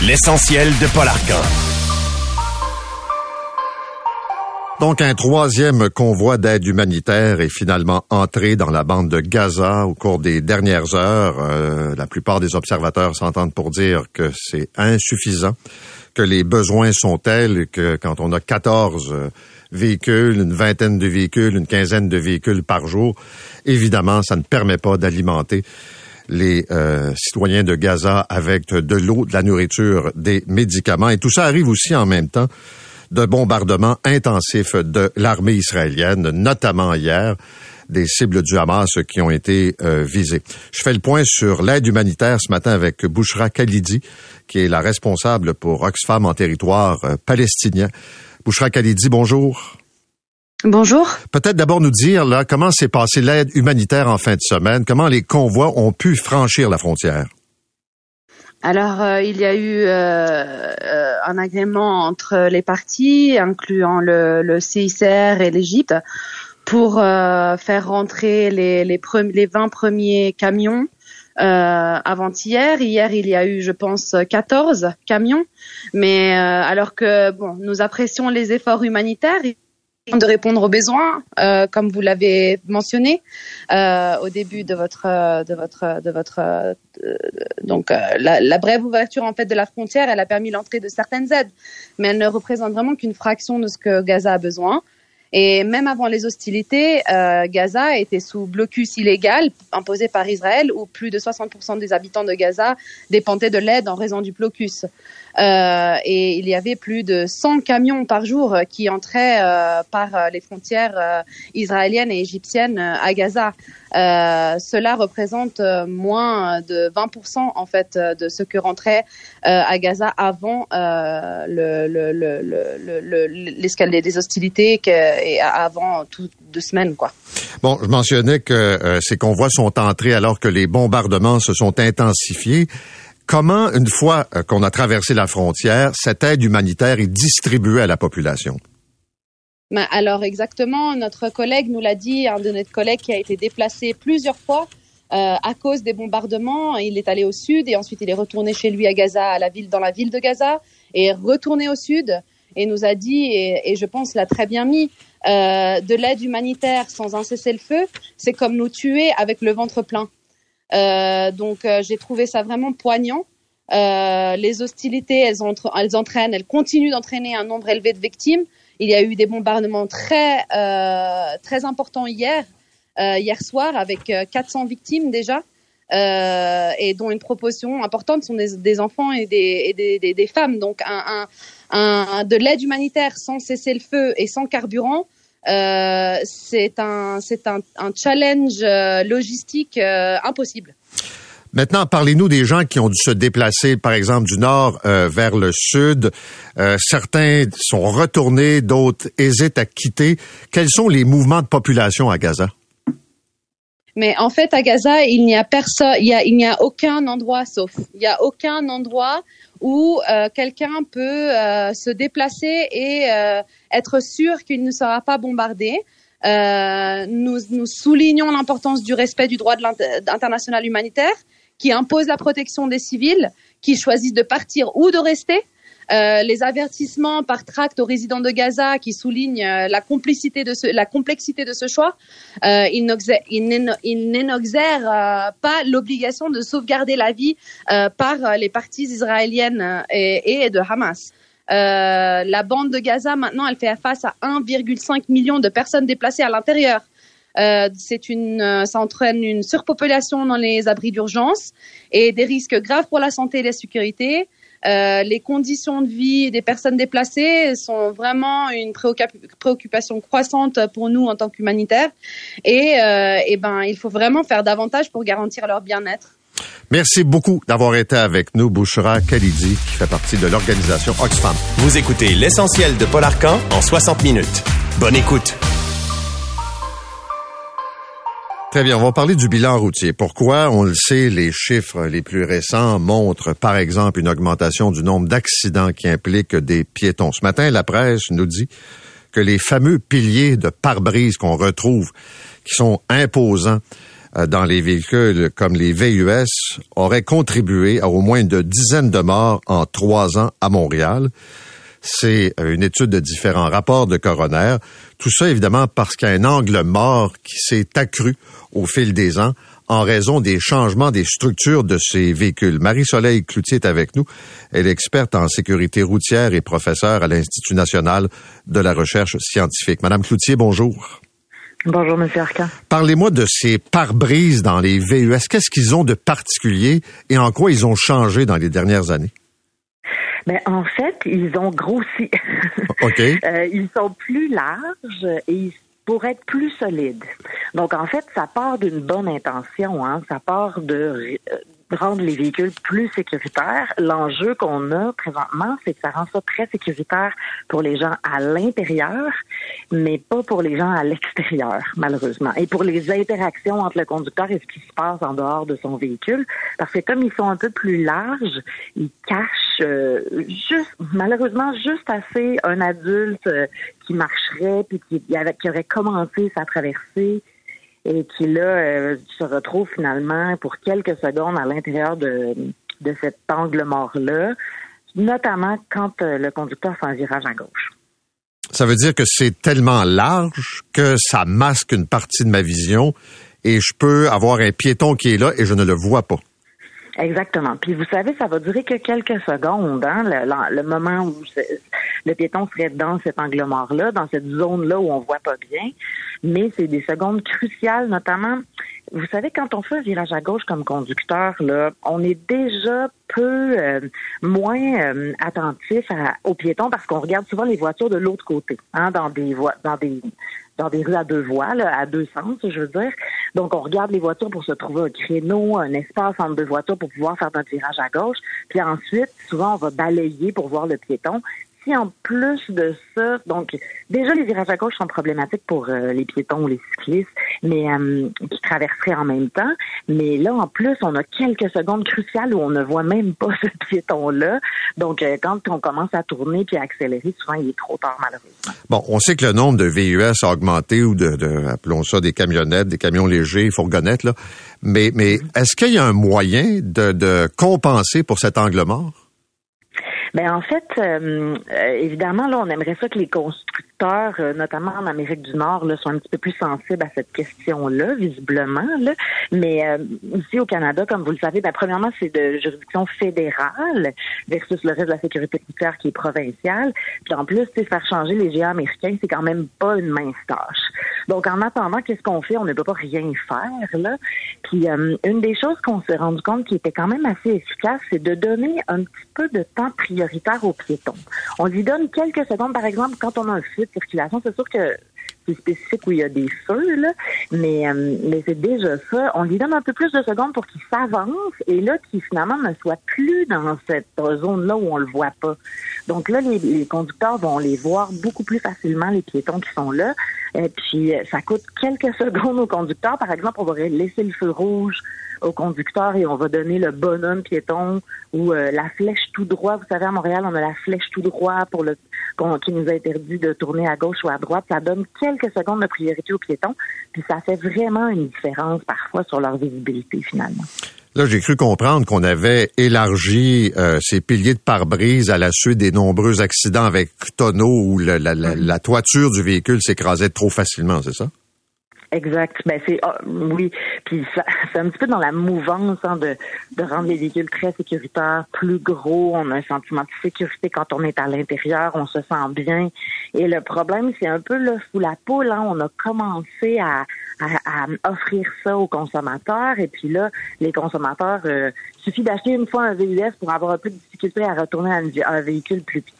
L'essentiel de Paul Arcan. Donc, un troisième convoi d'aide humanitaire est finalement entré dans la bande de Gaza au cours des dernières heures. Euh, la plupart des observateurs s'entendent pour dire que c'est insuffisant, que les besoins sont tels que quand on a 14 euh, véhicules, une vingtaine de véhicules, une quinzaine de véhicules par jour, évidemment, ça ne permet pas d'alimenter les euh, citoyens de Gaza avec de l'eau, de la nourriture, des médicaments. Et tout ça arrive aussi en même temps de bombardements intensifs de l'armée israélienne, notamment hier des cibles du Hamas qui ont été euh, visées. Je fais le point sur l'aide humanitaire ce matin avec Bouchra Khalidi, qui est la responsable pour Oxfam en territoire euh, palestinien. Bouchra Khalidi, bonjour. Bonjour. Peut-être d'abord nous dire là comment s'est passée l'aide humanitaire en fin de semaine, comment les convois ont pu franchir la frontière? Alors, euh, il y a eu euh, euh, un agrément entre les parties, incluant le, le CICR et l'Égypte, pour faire rentrer les, les, les 20 premiers camions avant-hier. Hier, il y a eu, je pense, 14 camions. Mais alors que, bon, nous apprécions les efforts humanitaires, de répondre aux besoins, euh, comme vous l'avez mentionné euh, au début de votre de votre de votre euh, donc euh, la, la, brève ouverture en fait de la frontière, elle a permis l'entrée de certaines aides, mais elle ne représente vraiment qu'une fraction de ce que Gaza a besoin. Et même avant les hostilités, euh, Gaza était sous blocus illégal imposé par Israël, où plus de 60% des habitants de Gaza dépendaient de l'aide en raison du blocus. Euh, et il y avait plus de 100 camions par jour qui entraient euh, par euh, les frontières euh, israéliennes et égyptiennes à Gaza. cela représente moins de 20% en fait de ce que rentrait à Gaza avant l'escalade le, des hostilités et avant toutes deux semaines quoi. Bon, je mentionnais que ces convois sont entrés alors que les bombardements se sont intensifiés. Comment, une fois euh, qu'on a traversé la frontière, cette aide humanitaire est distribuée à la population? Ben, alors exactement, notre collègue nous l'a dit, un de nos collègues qui a été déplacé plusieurs fois euh, à cause des bombardements. Il est allé au sud et ensuite il est retourné chez lui à Gaza, à la ville, dans la ville de Gaza, et est retourné au sud et nous a dit, et, je pense l'a très bien mis, euh, de l'aide humanitaire sans un cessez-le-feu, c'est comme nous tuer avec le ventre plein. Euh, donc euh, j'ai trouvé ça vraiment poignant. Euh, les hostilités, elles, entre, elles entraînent, elles continuent d'entraîner un nombre élevé de victimes. Il y a eu des bombardements très très importants hier, hier soir, avec 400 victimes déjà. Euh, et dont une proportion importante sont des, des enfants et des, et des, des, femmes. Donc, un, un de l'aide humanitaire sans cesser le feu et sans carburant, euh, c'est un, c'est un, un challenge euh, logistique euh, impossible. Maintenant, parlez-nous des gens qui ont dû se déplacer, par exemple, du nord euh, vers le sud. Euh, certains sont retournés, d'autres hésitent à quitter. Quels sont les mouvements de population à Gaza? Mais en fait, à Gaza, il n'y a personne, il n'y a aucun endroit sauf. Il n'y a aucun endroit où euh, quelqu'un peut euh, se déplacer et euh, être sûr qu'il ne sera pas bombardé. Nous, soulignons l'importance du respect du droit international humanitaire qui impose la protection des civils qui choisissent de partir ou de rester. Euh, les avertissements par tract aux résidents de Gaza qui soulignent euh, la complicité de ce, la complexité de ce choix, euh, ils n'énoxèrent euh, pas l'obligation de sauvegarder la vie par les parties israéliennes et, et de Hamas. Euh, la bande de Gaza maintenant, elle fait face à 1,5 million de personnes déplacées à l'intérieur. Euh, c'est une, ça entraîne une surpopulation dans les abris d'urgence et des risques graves pour la santé et la sécurité. Euh, les conditions de vie des personnes déplacées sont vraiment une préoccup- préoccupation croissante pour nous en tant qu'humanitaires. Et, euh, et ben, il faut vraiment faire davantage pour garantir leur bien-être. Merci beaucoup d'avoir été avec nous, Bouchra Khalidi, qui fait partie de l'organisation Oxfam. Vous écoutez l'essentiel de Paul Arcan en 60 minutes. Bonne écoute. Très bien, on va parler du bilan routier. Pourquoi? On le sait, les chiffres les plus récents montrent, par exemple, une augmentation du nombre d'accidents qui impliquent des piétons. Ce matin, la presse nous dit que les fameux piliers de pare-brise qu'on retrouve, qui sont imposants euh, dans les véhicules comme les VUS, auraient contribué à au moins une dizaine de morts en trois ans à Montréal. C'est euh, une étude de différents rapports de coroner. Tout ça, évidemment, parce qu'il y a un angle mort qui s'est accru au fil des ans en raison des changements des structures de ces véhicules. Marie-Soleil Cloutier est avec nous. Elle est experte en sécurité routière et professeure à l'Institut national de la recherche scientifique. Madame Cloutier, bonjour. Bonjour, Monsieur Arcan. Parlez-moi de ces pare-brises dans les VUS. Qu'est-ce qu'ils ont de particulier et en quoi ils ont changé dans les dernières années? Ben, en fait, ils ont grossi. OK. Euh, ils sont plus larges et ils pour être plus solides. Donc, en fait, ça part d'une bonne intention. Hein? Ça part de euh, rendre les véhicules plus sécuritaires. L'enjeu qu'on a présentement, c'est que ça rend ça très sécuritaire pour les gens à l'intérieur, mais pas pour les gens à l'extérieur, malheureusement. Et pour les interactions entre le conducteur et ce qui se passe en dehors de son véhicule, parce que comme ils sont un peu plus larges, ils cachent euh, juste, malheureusement, juste assez un adulte euh, qui marcherait puis qui, qui aurait commencé sa traversée et qui là euh, se retrouve finalement pour quelques secondes à l'intérieur de, de cet angle mort-là, notamment quand le conducteur fait un virage à gauche. Ça veut dire que c'est tellement large que ça masque une partie de ma vision et je peux avoir un piéton qui est là et je ne le vois pas. Exactement. Puis vous savez, ça va durer que quelques secondes, hein, le, le- moment où le piéton serait dans cet angle mort-là, dans cette zone-là où on voit pas bien. Mais c'est des secondes cruciales, notamment. Vous savez, quand on fait un virage à gauche comme conducteur, là, on est déjà peu euh, moins euh, attentif à- aux piétons parce qu'on regarde souvent les voitures de l'autre côté, hein, dans des voies, dans des dans des rues à deux voies, à deux sens, je veux dire. Donc, on regarde les voitures pour se trouver un créneau, un espace entre deux voitures pour pouvoir faire notre virage à gauche. Puis ensuite, souvent, on va balayer pour voir le piéton. Si en plus de ça, donc déjà les virages à gauche sont problématiques pour euh, les piétons ou les cyclistes, mais euh, qui traverseraient en même temps. Mais là, en plus, on a quelques secondes cruciales où on ne voit même pas ce piéton-là. Donc, euh, quand on commence à tourner puis à accélérer, souvent il est trop tard malheureusement. Bon, on sait que le nombre de VUS a augmenté ou de, de appelons ça des camionnettes, des camions légers, fourgonnettes, là. Mais, mais est-ce qu'il y a un moyen de, de compenser pour cet angle mort? Ben en fait, euh, évidemment, là, on aimerait ça que les constructeurs, euh, notamment en Amérique du Nord, là, soient un petit peu plus sensibles à cette question-là, visiblement. Là. Mais euh, ici au Canada, comme vous le savez, ben, premièrement, c'est de juridiction fédérale versus le reste de la sécurité routière qui est provinciale. Puis en plus, faire changer les géants américains, c'est quand même pas une mince tâche. Donc en attendant, qu'est-ce qu'on fait? On ne peut pas rien faire. Là. Puis euh, une des choses qu'on s'est rendu compte qui était quand même assez efficace, c'est de donner un petit peu de temps prioritaire aux piétons. On lui donne quelques secondes, par exemple, quand on a un flux de circulation, c'est sûr que quartiers spécifiques où il y a des feux, là, mais, euh, mais c'est déjà ça. On lui donne un peu plus de secondes pour qu'il s'avance et là, qu'il finalement ne soit plus dans cette zone-là où on le voit pas. Donc là, les, conducteurs vont les voir beaucoup plus facilement, les piétons qui sont là. Puis, euh, ça coûte quelques secondes aux conducteurs. Par exemple, on va laisser le feu rouge au conducteur et on va donner le bonhomme piéton ou euh, la flèche tout droit. Vous savez, à Montréal, on a la flèche tout droit pour le qui nous interdit de tourner à gauche ou à droite. Ça donne quelques secondes de priorité aux piétons, puis ça fait vraiment une différence parfois sur leur visibilité finalement. Là, j'ai cru comprendre qu'on avait élargi euh, ces piliers de pare-brise à la suite des nombreux accidents avec tonneaux où la, la toiture du véhicule s'écrasait trop facilement, c'est ça? Exact. Ben c'est ah, oui. Puis c'est un petit peu dans la mouvance hein, de, de rendre les véhicules très sécuritaires, plus gros. On a un sentiment de sécurité quand on est à l'intérieur, on se sent bien. Et le problème, c'est un peu là sous la poule. Hein, on a commencé à, à, offrir ça aux consommateurs. Et puis là, les consommateurs, euh, suffit d'acheter une fois un VUS pour avoir un peu de difficulté à retourner à un véhicule plus petit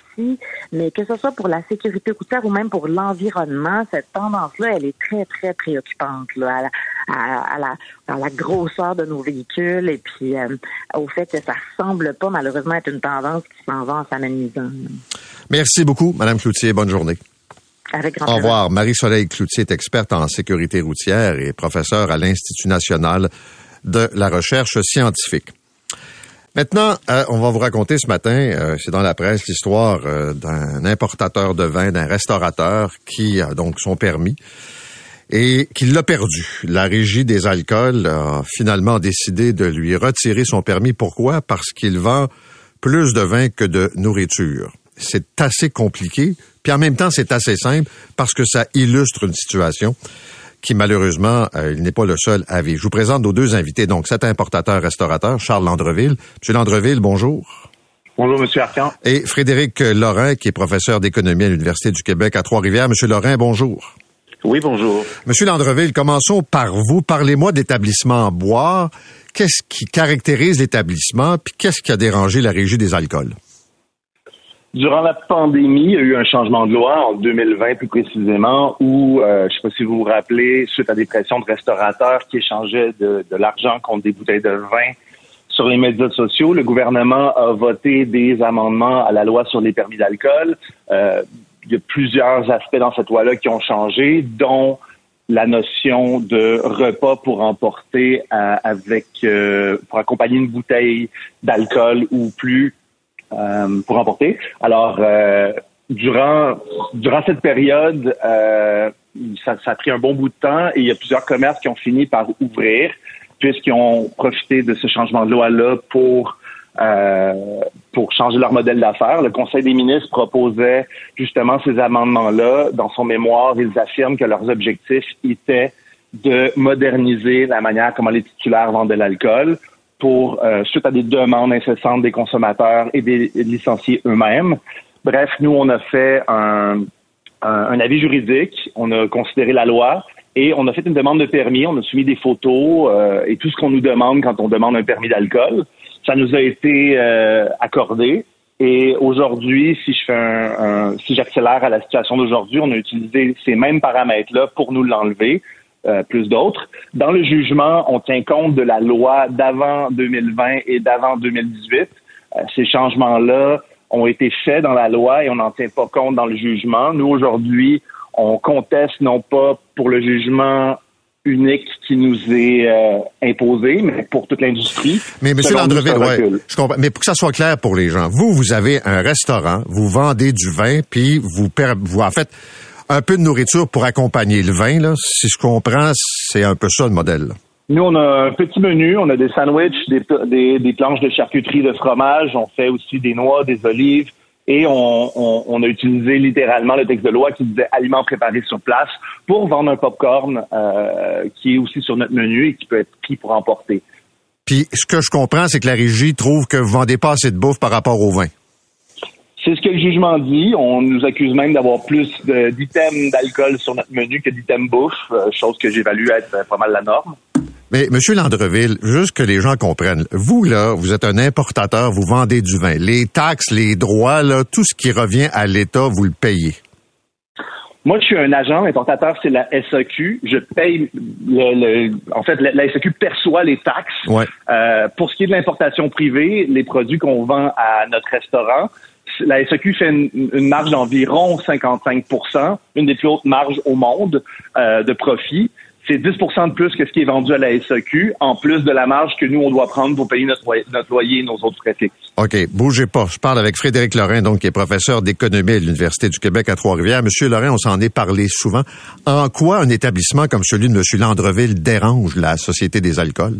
mais que ce soit pour la sécurité routière ou même pour l'environnement, cette tendance-là, elle est très, très préoccupante là, à, la, à, la, grosseur de nos véhicules et puis euh, au fait que ça semble pas malheureusement être une tendance qui s'en va en s'amenuisant. Merci beaucoup, Madame Cloutier. Bonne journée. Avec grand Au revoir. Marie-Soleil Cloutier est experte en sécurité routière et professeure à l'Institut national de la recherche scientifique. Maintenant, euh, on va vous raconter ce matin, euh, c'est dans la presse, l'histoire euh, d'un importateur de vin, d'un restaurateur qui a donc son permis et qui l'a perdu. La régie des alcools a finalement décidé de lui retirer son permis. Pourquoi? Parce qu'il vend plus de vin que de nourriture. C'est assez compliqué, puis en même temps, c'est assez simple parce que ça illustre une situation qui malheureusement, euh, il n'est pas le seul à vivre. Je vous présente nos deux invités. Donc, cet importateur-restaurateur, Charles Landreville. Monsieur Landreville, bonjour. Bonjour, Monsieur Arcan. Et Frédéric Lorrain, qui est professeur d'économie à l'Université du Québec à Trois-Rivières. Monsieur Lorrain, bonjour. Oui, bonjour. Monsieur Landreville, commençons par vous. Parlez-moi d'établissement en bois. Qu'est-ce qui caractérise l'établissement, puis qu'est-ce qui a dérangé la régie des alcools? Durant la pandémie, il y a eu un changement de loi en 2020 plus précisément où, euh, je ne sais pas si vous vous rappelez, suite à des pressions de restaurateurs qui échangeaient de, l'argent contre des bouteilles de vin sur les médias sociaux, le gouvernement a voté des amendements à la loi sur les permis d'alcool. Euh, il y a plusieurs aspects dans cette loi-là qui ont changé, dont la notion de repas pour emporter euh, avec pour accompagner une bouteille d'alcool ou plus euh, pour emporter. Alors, euh, durant durant cette période, euh, ça, ça, a pris un bon bout de temps et il y a plusieurs commerces qui ont fini par ouvrir puisqu'ils ont profité de ce changement de loi-là pour euh, pour changer leur modèle d'affaires. Le Conseil des ministres proposait justement ces amendements-là. Dans son mémoire, ils affirment que leurs objectifs étaient de moderniser la manière comment les titulaires vendent de l'alcool, pour euh, suite à des demandes incessantes des consommateurs et des licenciés eux-mêmes. Bref, nous, on a fait un, un, avis juridique, on a considéré la loi et on a fait une demande de permis, on a soumis des photos euh, et tout ce qu'on nous demande quand on demande un permis d'alcool. Ça nous a été euh, accordé. Et aujourd'hui, si je fais un, un si j'accélère à la situation d'aujourd'hui, on a utilisé ces mêmes paramètres-là pour nous l'enlever. Euh, plus d'autres. Dans le jugement, on tient compte de la loi d'avant 2020 et d'avant 2018. Euh, ces changements-là ont été faits dans la loi et on n'en tient pas compte dans le jugement. Nous, aujourd'hui, on conteste non pas pour le jugement unique qui nous est euh, imposé, mais pour toute l'industrie. Mais Monsieur Landreville, ouais, je comprends. Mais pour que ça soit clair pour les gens, vous, vous avez un restaurant, vous vendez du vin, puis vous, vous en fait, un peu de nourriture pour accompagner le vin. Là. Si je comprends, c'est un peu ça le modèle. Nous, on a un petit menu, on a des sandwichs, des, des, planches de charcuterie de fromage, on fait aussi des noix, des olives, et on, a utilisé littéralement le texte de loi qui disait aliments préparés sur place pour vendre un popcorn euh, qui est aussi sur notre menu et qui peut être pris pour emporter. Puis ce que je comprends, c'est que la régie trouve que vous vendez pas assez de bouffe par rapport au vin. C'est ce que le jugement dit. On nous accuse même d'avoir plus d'items d'alcool sur notre menu que d'items bouffe, euh, chose que j'évalue être euh, pas mal la norme. Mais Monsieur Landreville, juste que les gens comprennent, vous là, vous êtes un importateur, vous vendez du vin. Les taxes, les droits, là, tout ce qui revient à l'État, vous le payez. Moi, je suis un agent, importateur, c'est la SAQ. Je paye le, le- en fait, la, la SAQ perçoit les taxes. Ouais. Euh, pour ce qui est de l'importation privée, les produits qu'on vend à notre restaurant, la SAQ fait une, marge d'environ 55% une des plus hautes marges au monde euh, de profit. C'est 10% de plus que ce qui est vendu à la SAQ, en plus de la marge que nous, on doit prendre pour payer notre, notre loyer et nos autres frais. OK, bougez pas. Je parle avec Frédéric Lorrain, donc, qui est professeur d'économie à l'Université du Québec à Trois-Rivières. Monsieur Lorrain, on s'en est parlé souvent. En quoi un établissement comme celui de Monsieur Landreville dérange la Société des alcools?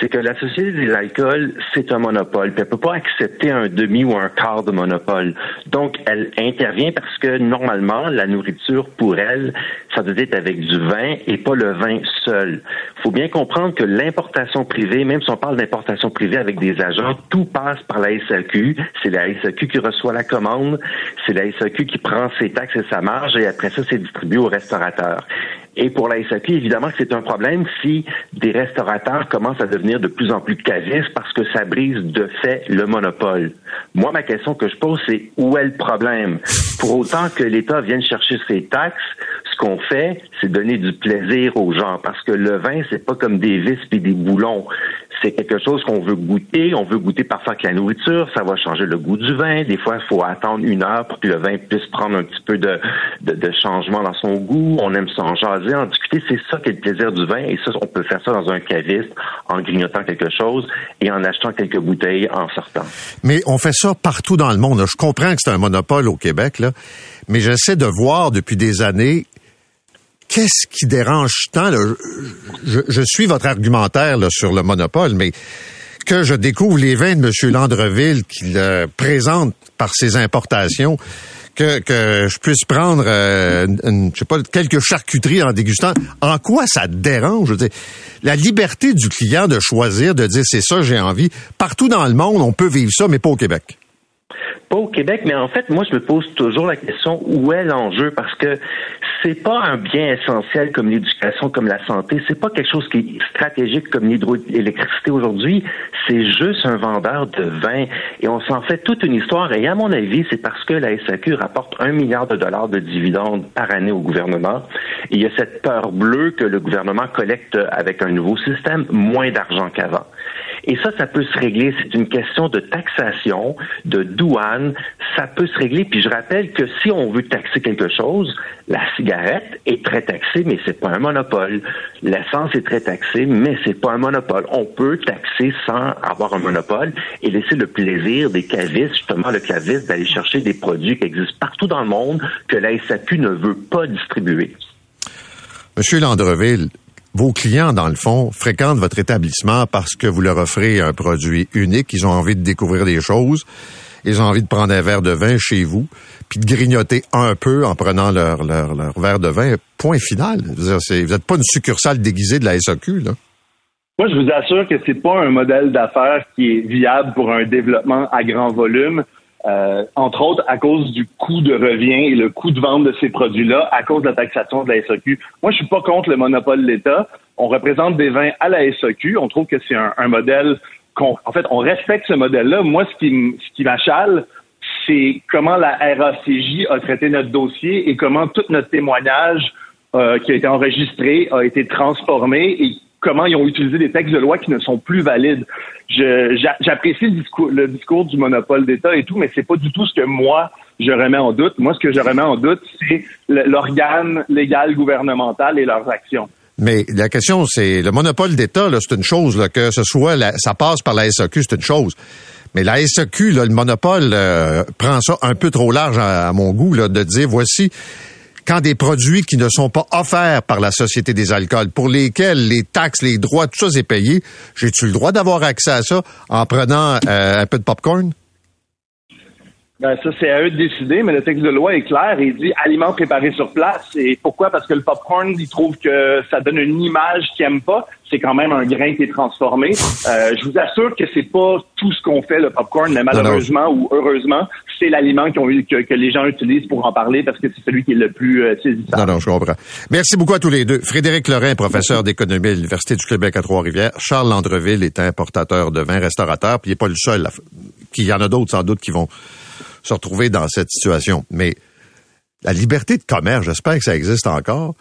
C'est que la société des alcools, c'est un monopole. Puis elle peut pas accepter un demi ou un quart de monopole. Donc, elle intervient parce que normalement, la nourriture pour elle, ça doit être avec du vin et pas le vin seul. faut bien comprendre que l'importation privée, même si on parle d'importation privée avec des agents, tout passe par la SAQ. C'est la SAQ qui reçoit la commande. C'est la SAQ qui prend ses taxes et sa marge et après ça, c'est distribué aux restaurateurs. Et pour la SAQ, évidemment que c'est un problème si des restaurateurs commencent à devenir de plus en plus cavistes parce que ça brise de fait le monopole. Moi, ma question que je pose, c'est où est le problème? Pour autant que l'État vienne chercher ses taxes, ce qu'on fait, c'est donner du plaisir aux gens parce que le vin, c'est pas comme des vis et des boulons. C'est quelque chose qu'on veut goûter. On veut goûter parfois avec la nourriture. Ça va changer le goût du vin. Des fois, il faut attendre une heure pour que le vin puisse prendre un petit peu de, de, de changement dans son goût. On aime s'en jaser, en discuter. C'est ça qui est le plaisir du vin. Et ça, on peut faire ça dans un caviste en grignotant quelque chose et en achetant quelques bouteilles en sortant. Mais on fait ça partout dans le monde. Je comprends que c'est un monopole au Québec, là, mais j'essaie de voir depuis des années qu'est-ce qui dérange tant. Je, suis votre argumentaire sur le monopole, mais que je découvre les vins de M. Landreville qu'il euh, présente par ses importations, que, je puisse prendre, euh, une- je sais pas, quelques charcuteries en dégustant. En quoi ça dérange? La liberté du client de choisir, de dire c'est ça j'ai envie. Partout dans le monde, on peut vivre ça, mais pas au Québec. Pas au Québec, mais en fait, moi, je me pose toujours la question où est l'enjeu? Parce que c'est pas un bien essentiel comme l'éducation, comme la santé. C'est pas quelque chose qui est stratégique comme l'hydroélectricité aujourd'hui. C'est juste un vendeur de vin et on s'en fait toute une histoire. Et à mon avis, c'est parce que la SAQ rapporte un milliard de dollars de dividendes par année au gouvernement. Il y a cette peur bleue que le gouvernement collecte avec un nouveau système moins d'argent qu'avant. Et ça, ça peut se régler. C'est une question de taxation, de douane. Ça peut se régler. Puis je rappelle que si on veut taxer quelque chose, la cigarette est très taxée, mais c'est pas un monopole. L'essence est très taxée, mais c'est pas un monopole. On peut taxer sans avoir un monopole et laisser le plaisir des cavistes, justement le caviste, d'aller chercher des produits qui existent partout dans le monde que la SAQ ne veut pas distribuer. Monsieur Landreville, vos clients, dans le fond, fréquentent votre établissement parce que vous leur offrez un produit unique. Ils ont envie de découvrir des choses. Ils ont envie de prendre un verre de vin chez vous, puis de grignoter un peu en prenant leur, leur, leur verre de vin. Point final. Vous n'êtes pas une succursale déguisée de la SAQ, là. Moi, je vous assure que c'est pas un modèle d'affaires qui est viable pour un développement à grand volume. Euh, entre autres à cause du coût de revient et le coût de vente de ces produits-là, à cause de la taxation de la SAQ. Moi, je suis pas contre le monopole de l'État. On représente des vins à la SAQ. On trouve que c'est un, un modèle qu'on, en fait, on respecte ce modèle-là. Moi, ce qui, ce qui m'achale, c'est comment la RACJ a traité notre dossier et comment tout notre témoignage euh, qui a été enregistré a été transformé et comment ils ont utilisé des textes de loi qui ne sont plus valides. J'apprécie le discours, du monopole d'État et tout, mais c'est pas du tout ce que moi je remets en doute. Moi, ce que je remets en doute, c'est l'organe légal gouvernemental et leurs actions. Mais la question, c'est le monopole d'État, c'est une chose, là, que ce soit ça passe par la SAQ, c'est une chose. Mais la SAQ, le monopole euh, prend ça un peu trop large à, mon goût, de dire voici quand des produits qui ne sont pas offerts par la Société des alcools, pour lesquels les taxes, les droits, tout ça c'est payé, j'ai-tu le droit d'avoir accès à ça en prenant euh, un peu de popcorn? Ben, ça, c'est à eux de décider, mais le texte de loi est clair il dit aliments préparés sur place. Et pourquoi? Parce que le popcorn, ils trouvent que ça donne une image qu'ils n'aiment pas. C'est quand même un grain qui est transformé. Euh, je vous assure que c'est pas tout ce qu'on fait, le popcorn, mais malheureusement ou heureusement, c'est l'aliment qu'on- que, que les gens utilisent pour en parler parce que c'est celui qui est le plus euh, saisissant. Non, non, je comprends. Merci beaucoup à tous les deux. Frédéric Lorrain, professeur d'économie à l'Université du Québec à Trois-Rivières. Charles Landreville est importateur de vin, restaurateur, puis il n'est pas le seul. à qu'il y en a d'autres, sans doute, qui vont se retrouver dans cette situation. Mais La liberté de commerce, j'espère que ça existe encore.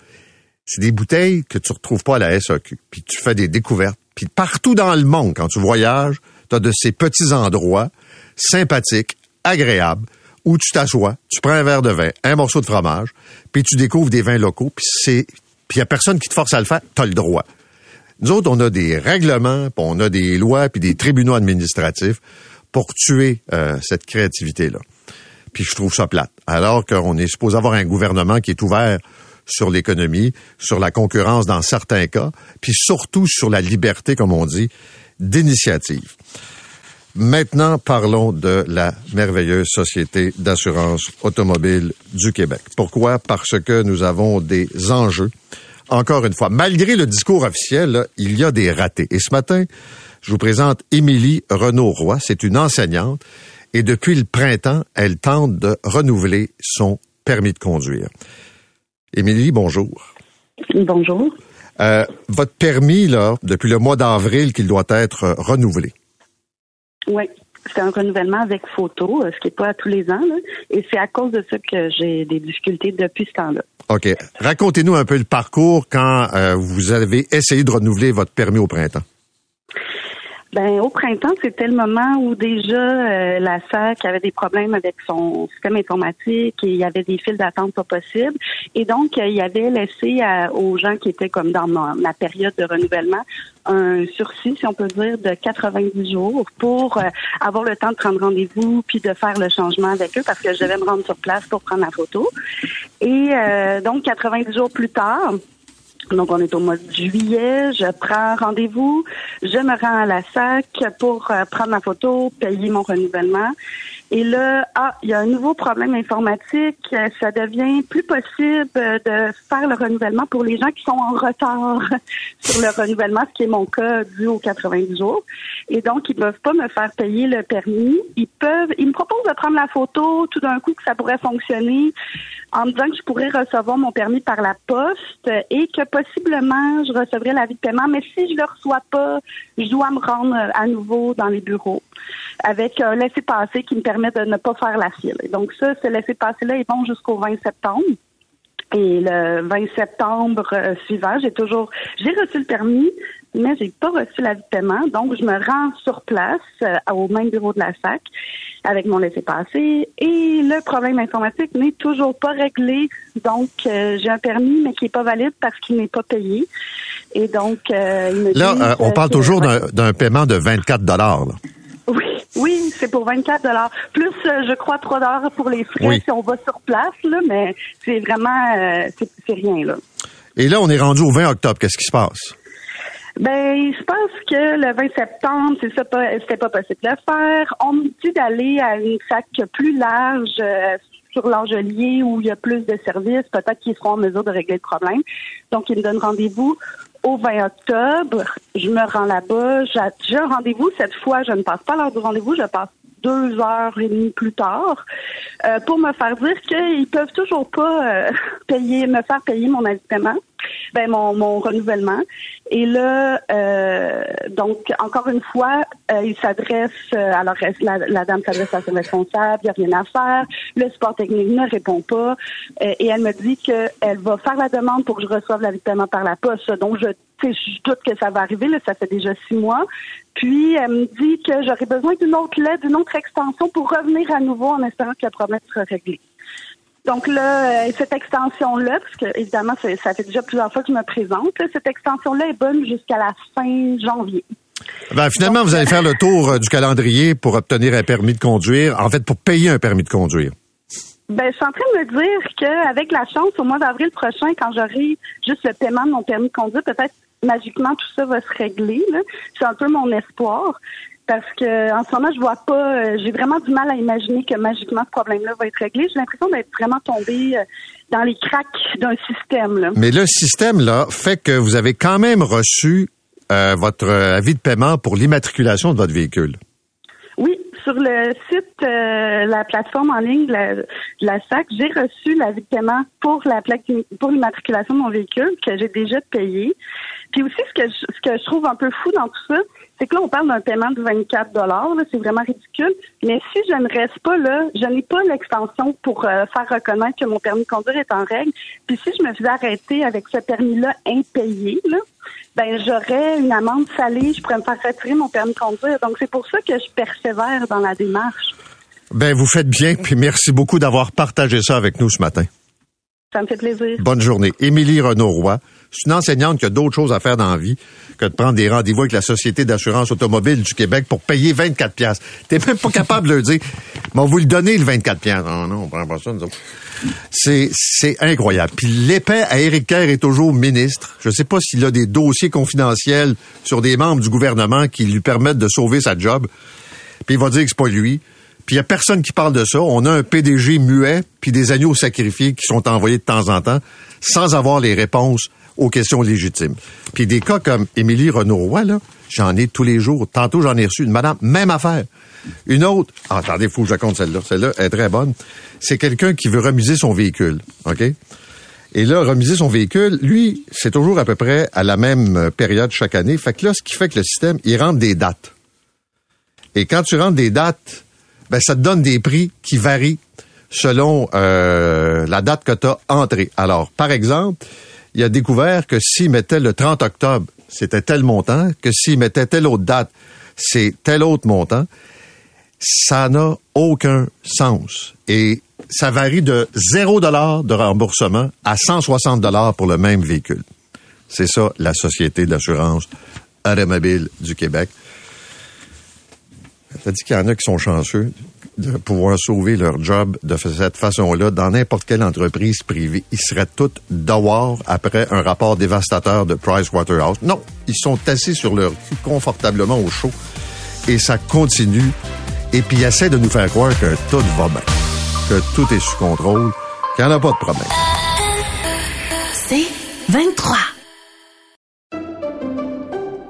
C'est des bouteilles que tu retrouves pas à la SAQ. Puis tu fais des découvertes. Puis partout dans le monde, quand tu voyages, tu as de ces petits endroits sympathiques, agréables, où tu t'assois, tu prends un verre de vin, un morceau de fromage, puis tu découvres des vins locaux, puis c'est puis il y a personne qui te force à le faire, tu as le droit. Nous autres, on a des règlements, puis on a des lois, puis des tribunaux administratifs pour tuer euh, cette créativité-là. Puis je trouve ça plate. Alors qu'on est supposé avoir un gouvernement qui est ouvert sur l'économie, sur la concurrence dans certains cas, puis surtout sur la liberté, comme on dit, d'initiative. Maintenant, parlons de la merveilleuse Société d'assurance automobile du Québec. Pourquoi? Parce que nous avons des enjeux. Encore une fois, malgré le discours officiel, il y a des ratés. Et ce matin, je vous présente Émilie Renaud-Roy. C'est une enseignante et depuis le printemps, elle tente de renouveler son permis de conduire. Émilie, bonjour. Bonjour. Euh, votre permis, là, depuis le mois d'avril, qu'il doit être renouvelé. Oui, c'est un renouvellement avec photo, euh, ce qui n'est pas à tous les ans. Là, et c'est à cause de ça que j'ai des difficultés depuis ce temps-là. OK. Racontez-nous un peu le parcours quand euh, vous avez essayé de renouveler votre permis au printemps. Ben au printemps, c'était le moment où déjà euh, la SAC avait des problèmes avec son système informatique et il y avait des files d'attente pas possibles. Et donc, euh, il avait laissé aux gens qui étaient comme dans ma, période de renouvellement un sursis, si on peut dire, de 90 jours pour euh, avoir le temps de prendre rendez-vous puis de faire le changement avec eux parce que je devais me rendre sur place pour prendre la photo. Et donc, 90 jours plus tard, donc, on est au mois de juillet. Je prends rendez-vous. Je me rends à la SAC pour euh, prendre ma photo, payer mon renouvellement. Et là, ah, il y a un nouveau problème informatique. Ça devient plus possible de faire le renouvellement pour les gens qui sont en retard sur le renouvellement, ce qui est mon cas dû aux 90 jours. Et donc, ils peuvent pas me faire payer le permis. Ils peuvent, ils me proposent de prendre la photo tout d'un coup que ça pourrait fonctionner en me disant que je pourrais recevoir mon permis par la poste et que possiblement je recevrais l'avis de paiement. Mais si je le reçois pas, je dois me rendre à nouveau dans les bureaux avec un laissez-passer qui me permet de ne pas faire la file. donc ça, ce laissez-passer-là est bon jusqu'au 20 septembre. Et le 20 septembre euh, suivant, j'ai toujours, j'ai reçu le permis, mais j'ai pas reçu la de paiement. Donc, je me rends sur place euh, au même bureau de la SAC avec mon laissez-passer. Et le problème informatique n'est toujours pas réglé. Donc, euh, j'ai un permis, mais qui est pas valide parce qu'il n'est pas payé. Et donc, il me Là, on parle toujours d'un paiement de 24 dollars. Oui, oui, c'est pour 24 dollars. Plus, euh, je crois, 3 dollars pour les frais si on va sur place, là, mais c'est vraiment, euh, c'est rien, là. Et là, on est rendu au 20 octobre. Qu'est-ce qui se passe? Ben, il se passe que le 20 septembre, c'est ça, c'était pas possible de le faire. On me dit d'aller à une sac plus large euh, sur l'Angelier où il y a plus de services. Peut-être qu'ils seront en mesure de régler le problème. Donc, ils me donnent rendez-vous au 20 octobre. Je me rends là-bas. J'ai un rendez-vous. Cette fois, je ne passe pas l'heure du rendez-vous. Je passe deux heures et demie plus tard euh, pour me faire dire qu'ils peuvent toujours pas euh, payer, me faire payer mon habitement, ben mon, mon renouvellement. Et là, euh, donc encore une fois, euh, il s'adresse alors la, la dame s'adresse à son responsable, il n'y a rien à faire. Le support technique ne répond pas et elle me dit qu'elle va faire la demande pour que je reçoive l'habitement par la poste. Donc je je doute que ça va arriver, là, ça fait déjà six mois. Puis, elle me dit que j'aurais besoin d'une autre lettre, d'une autre extension pour revenir à nouveau en espérant que le problème sera réglé. Donc là, euh, cette extension-là, parce que évidemment, ça fait déjà plusieurs fois que je me présente, cette extension-là est bonne jusqu'à la fin janvier. Ben, finalement, vous allez faire le tour euh, du calendrier pour obtenir un permis de conduire, en fait, pour payer un permis de conduire. Ben, je suis en train de me dire qu'avec la chance, au mois d'avril prochain, quand j'aurai juste le paiement de mon permis de conduire, peut-être magiquement tout ça va se régler. C'est un peu mon espoir. Parce que en ce moment, je vois pas. Euh, j'ai vraiment du mal à imaginer que magiquement ce problème-là va être réglé. J'ai l'impression d'être vraiment tombé euh, dans les cracks d'un système. Mais le système là fait que vous avez quand même reçu euh, votre avis de paiement pour l'immatriculation de votre véhicule. Oui, sur le site, la plateforme en ligne de la, SAC, j'ai reçu l'avis de paiement pour la plaque pour l'immatriculation de mon véhicule que j'ai déjà payé. Puis aussi, ce que je, ce que je trouve un peu fou dans tout ça, c'est que là, on parle d'un paiement de 24 dollars. C'est vraiment ridicule. Mais si je ne reste pas là, je n'ai pas l'extension pour euh, faire reconnaître que mon permis de conduire est en règle. Puis si je me faisais arrêter avec ce permis-là impayé, là, ben j'aurais une amende salée. Je pourrais me faire retirer mon permis de conduire. Donc c'est pour ça que je persévère dans la démarche. Ben, vous faites bien, puis merci beaucoup d'avoir partagé ça avec nous ce matin. Ça me fait plaisir. Bonne journée. Émilie Renaud-Roy, c'est une enseignante qui a d'autres choses à faire dans la vie que de prendre des rendez-vous avec la Société d'assurance automobile du Québec pour payer 24 pièces. T'es même pas capable de leur dire, mais vous le donnez le 24 pièces. Non, non, on prend pas ça, nous autres. C'est, c'est incroyable. Puis l'épais à Éric Kerr est toujours ministre. Je sais pas s'il a des dossiers confidentiels sur des membres du gouvernement qui lui permettent de sauver sa job. Puis il va dire que c'est pas lui. Puis il y a personne qui parle de ça. On a un PDG muet, puis des agneaux sacrifiés qui sont envoyés de temps en temps, sans avoir les réponses aux questions légitimes. Puis des cas comme Émilie Renaud-Roy, là, j'en ai tous les jours. Tantôt, j'en ai reçu une madame, même affaire. Une autre, ah, attendez, faut que je raconte celle-là. Celle-là est très bonne. C'est quelqu'un qui veut remiser son véhicule, OK? Et là, remiser son véhicule, lui, c'est toujours à peu près à la même période chaque année. Fait que là, ce qui fait que le système, il rentre des dates. Et quand tu rentres des dates, ben, ça te donne des prix qui varient selon euh, la date que tu as entrée. Alors, par exemple, il a découvert que s'il mettait le 30 octobre, c'était tel montant, que s'il mettait telle autre date, c'est tel autre montant. Ça n'a aucun sens. Et ça varie de 0 dollar de remboursement à 160 dollars pour le même véhicule. C'est ça, la Société d'assurance automobile du Québec. Dit qu'il y en a qui sont chanceux de pouvoir sauver leur job de cette façon-là dans n'importe quelle entreprise privée. Ils seraient tous dehors après un rapport dévastateur de Pricewaterhouse. Non, ils sont assis sur leur cul confortablement au chaud et ça continue. Et puis ils essaient de nous faire croire que tout va bien, que tout est sous contrôle, qu'il n'y en a pas de problème. C'est 23.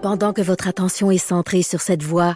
Pendant que votre attention est centrée sur cette voix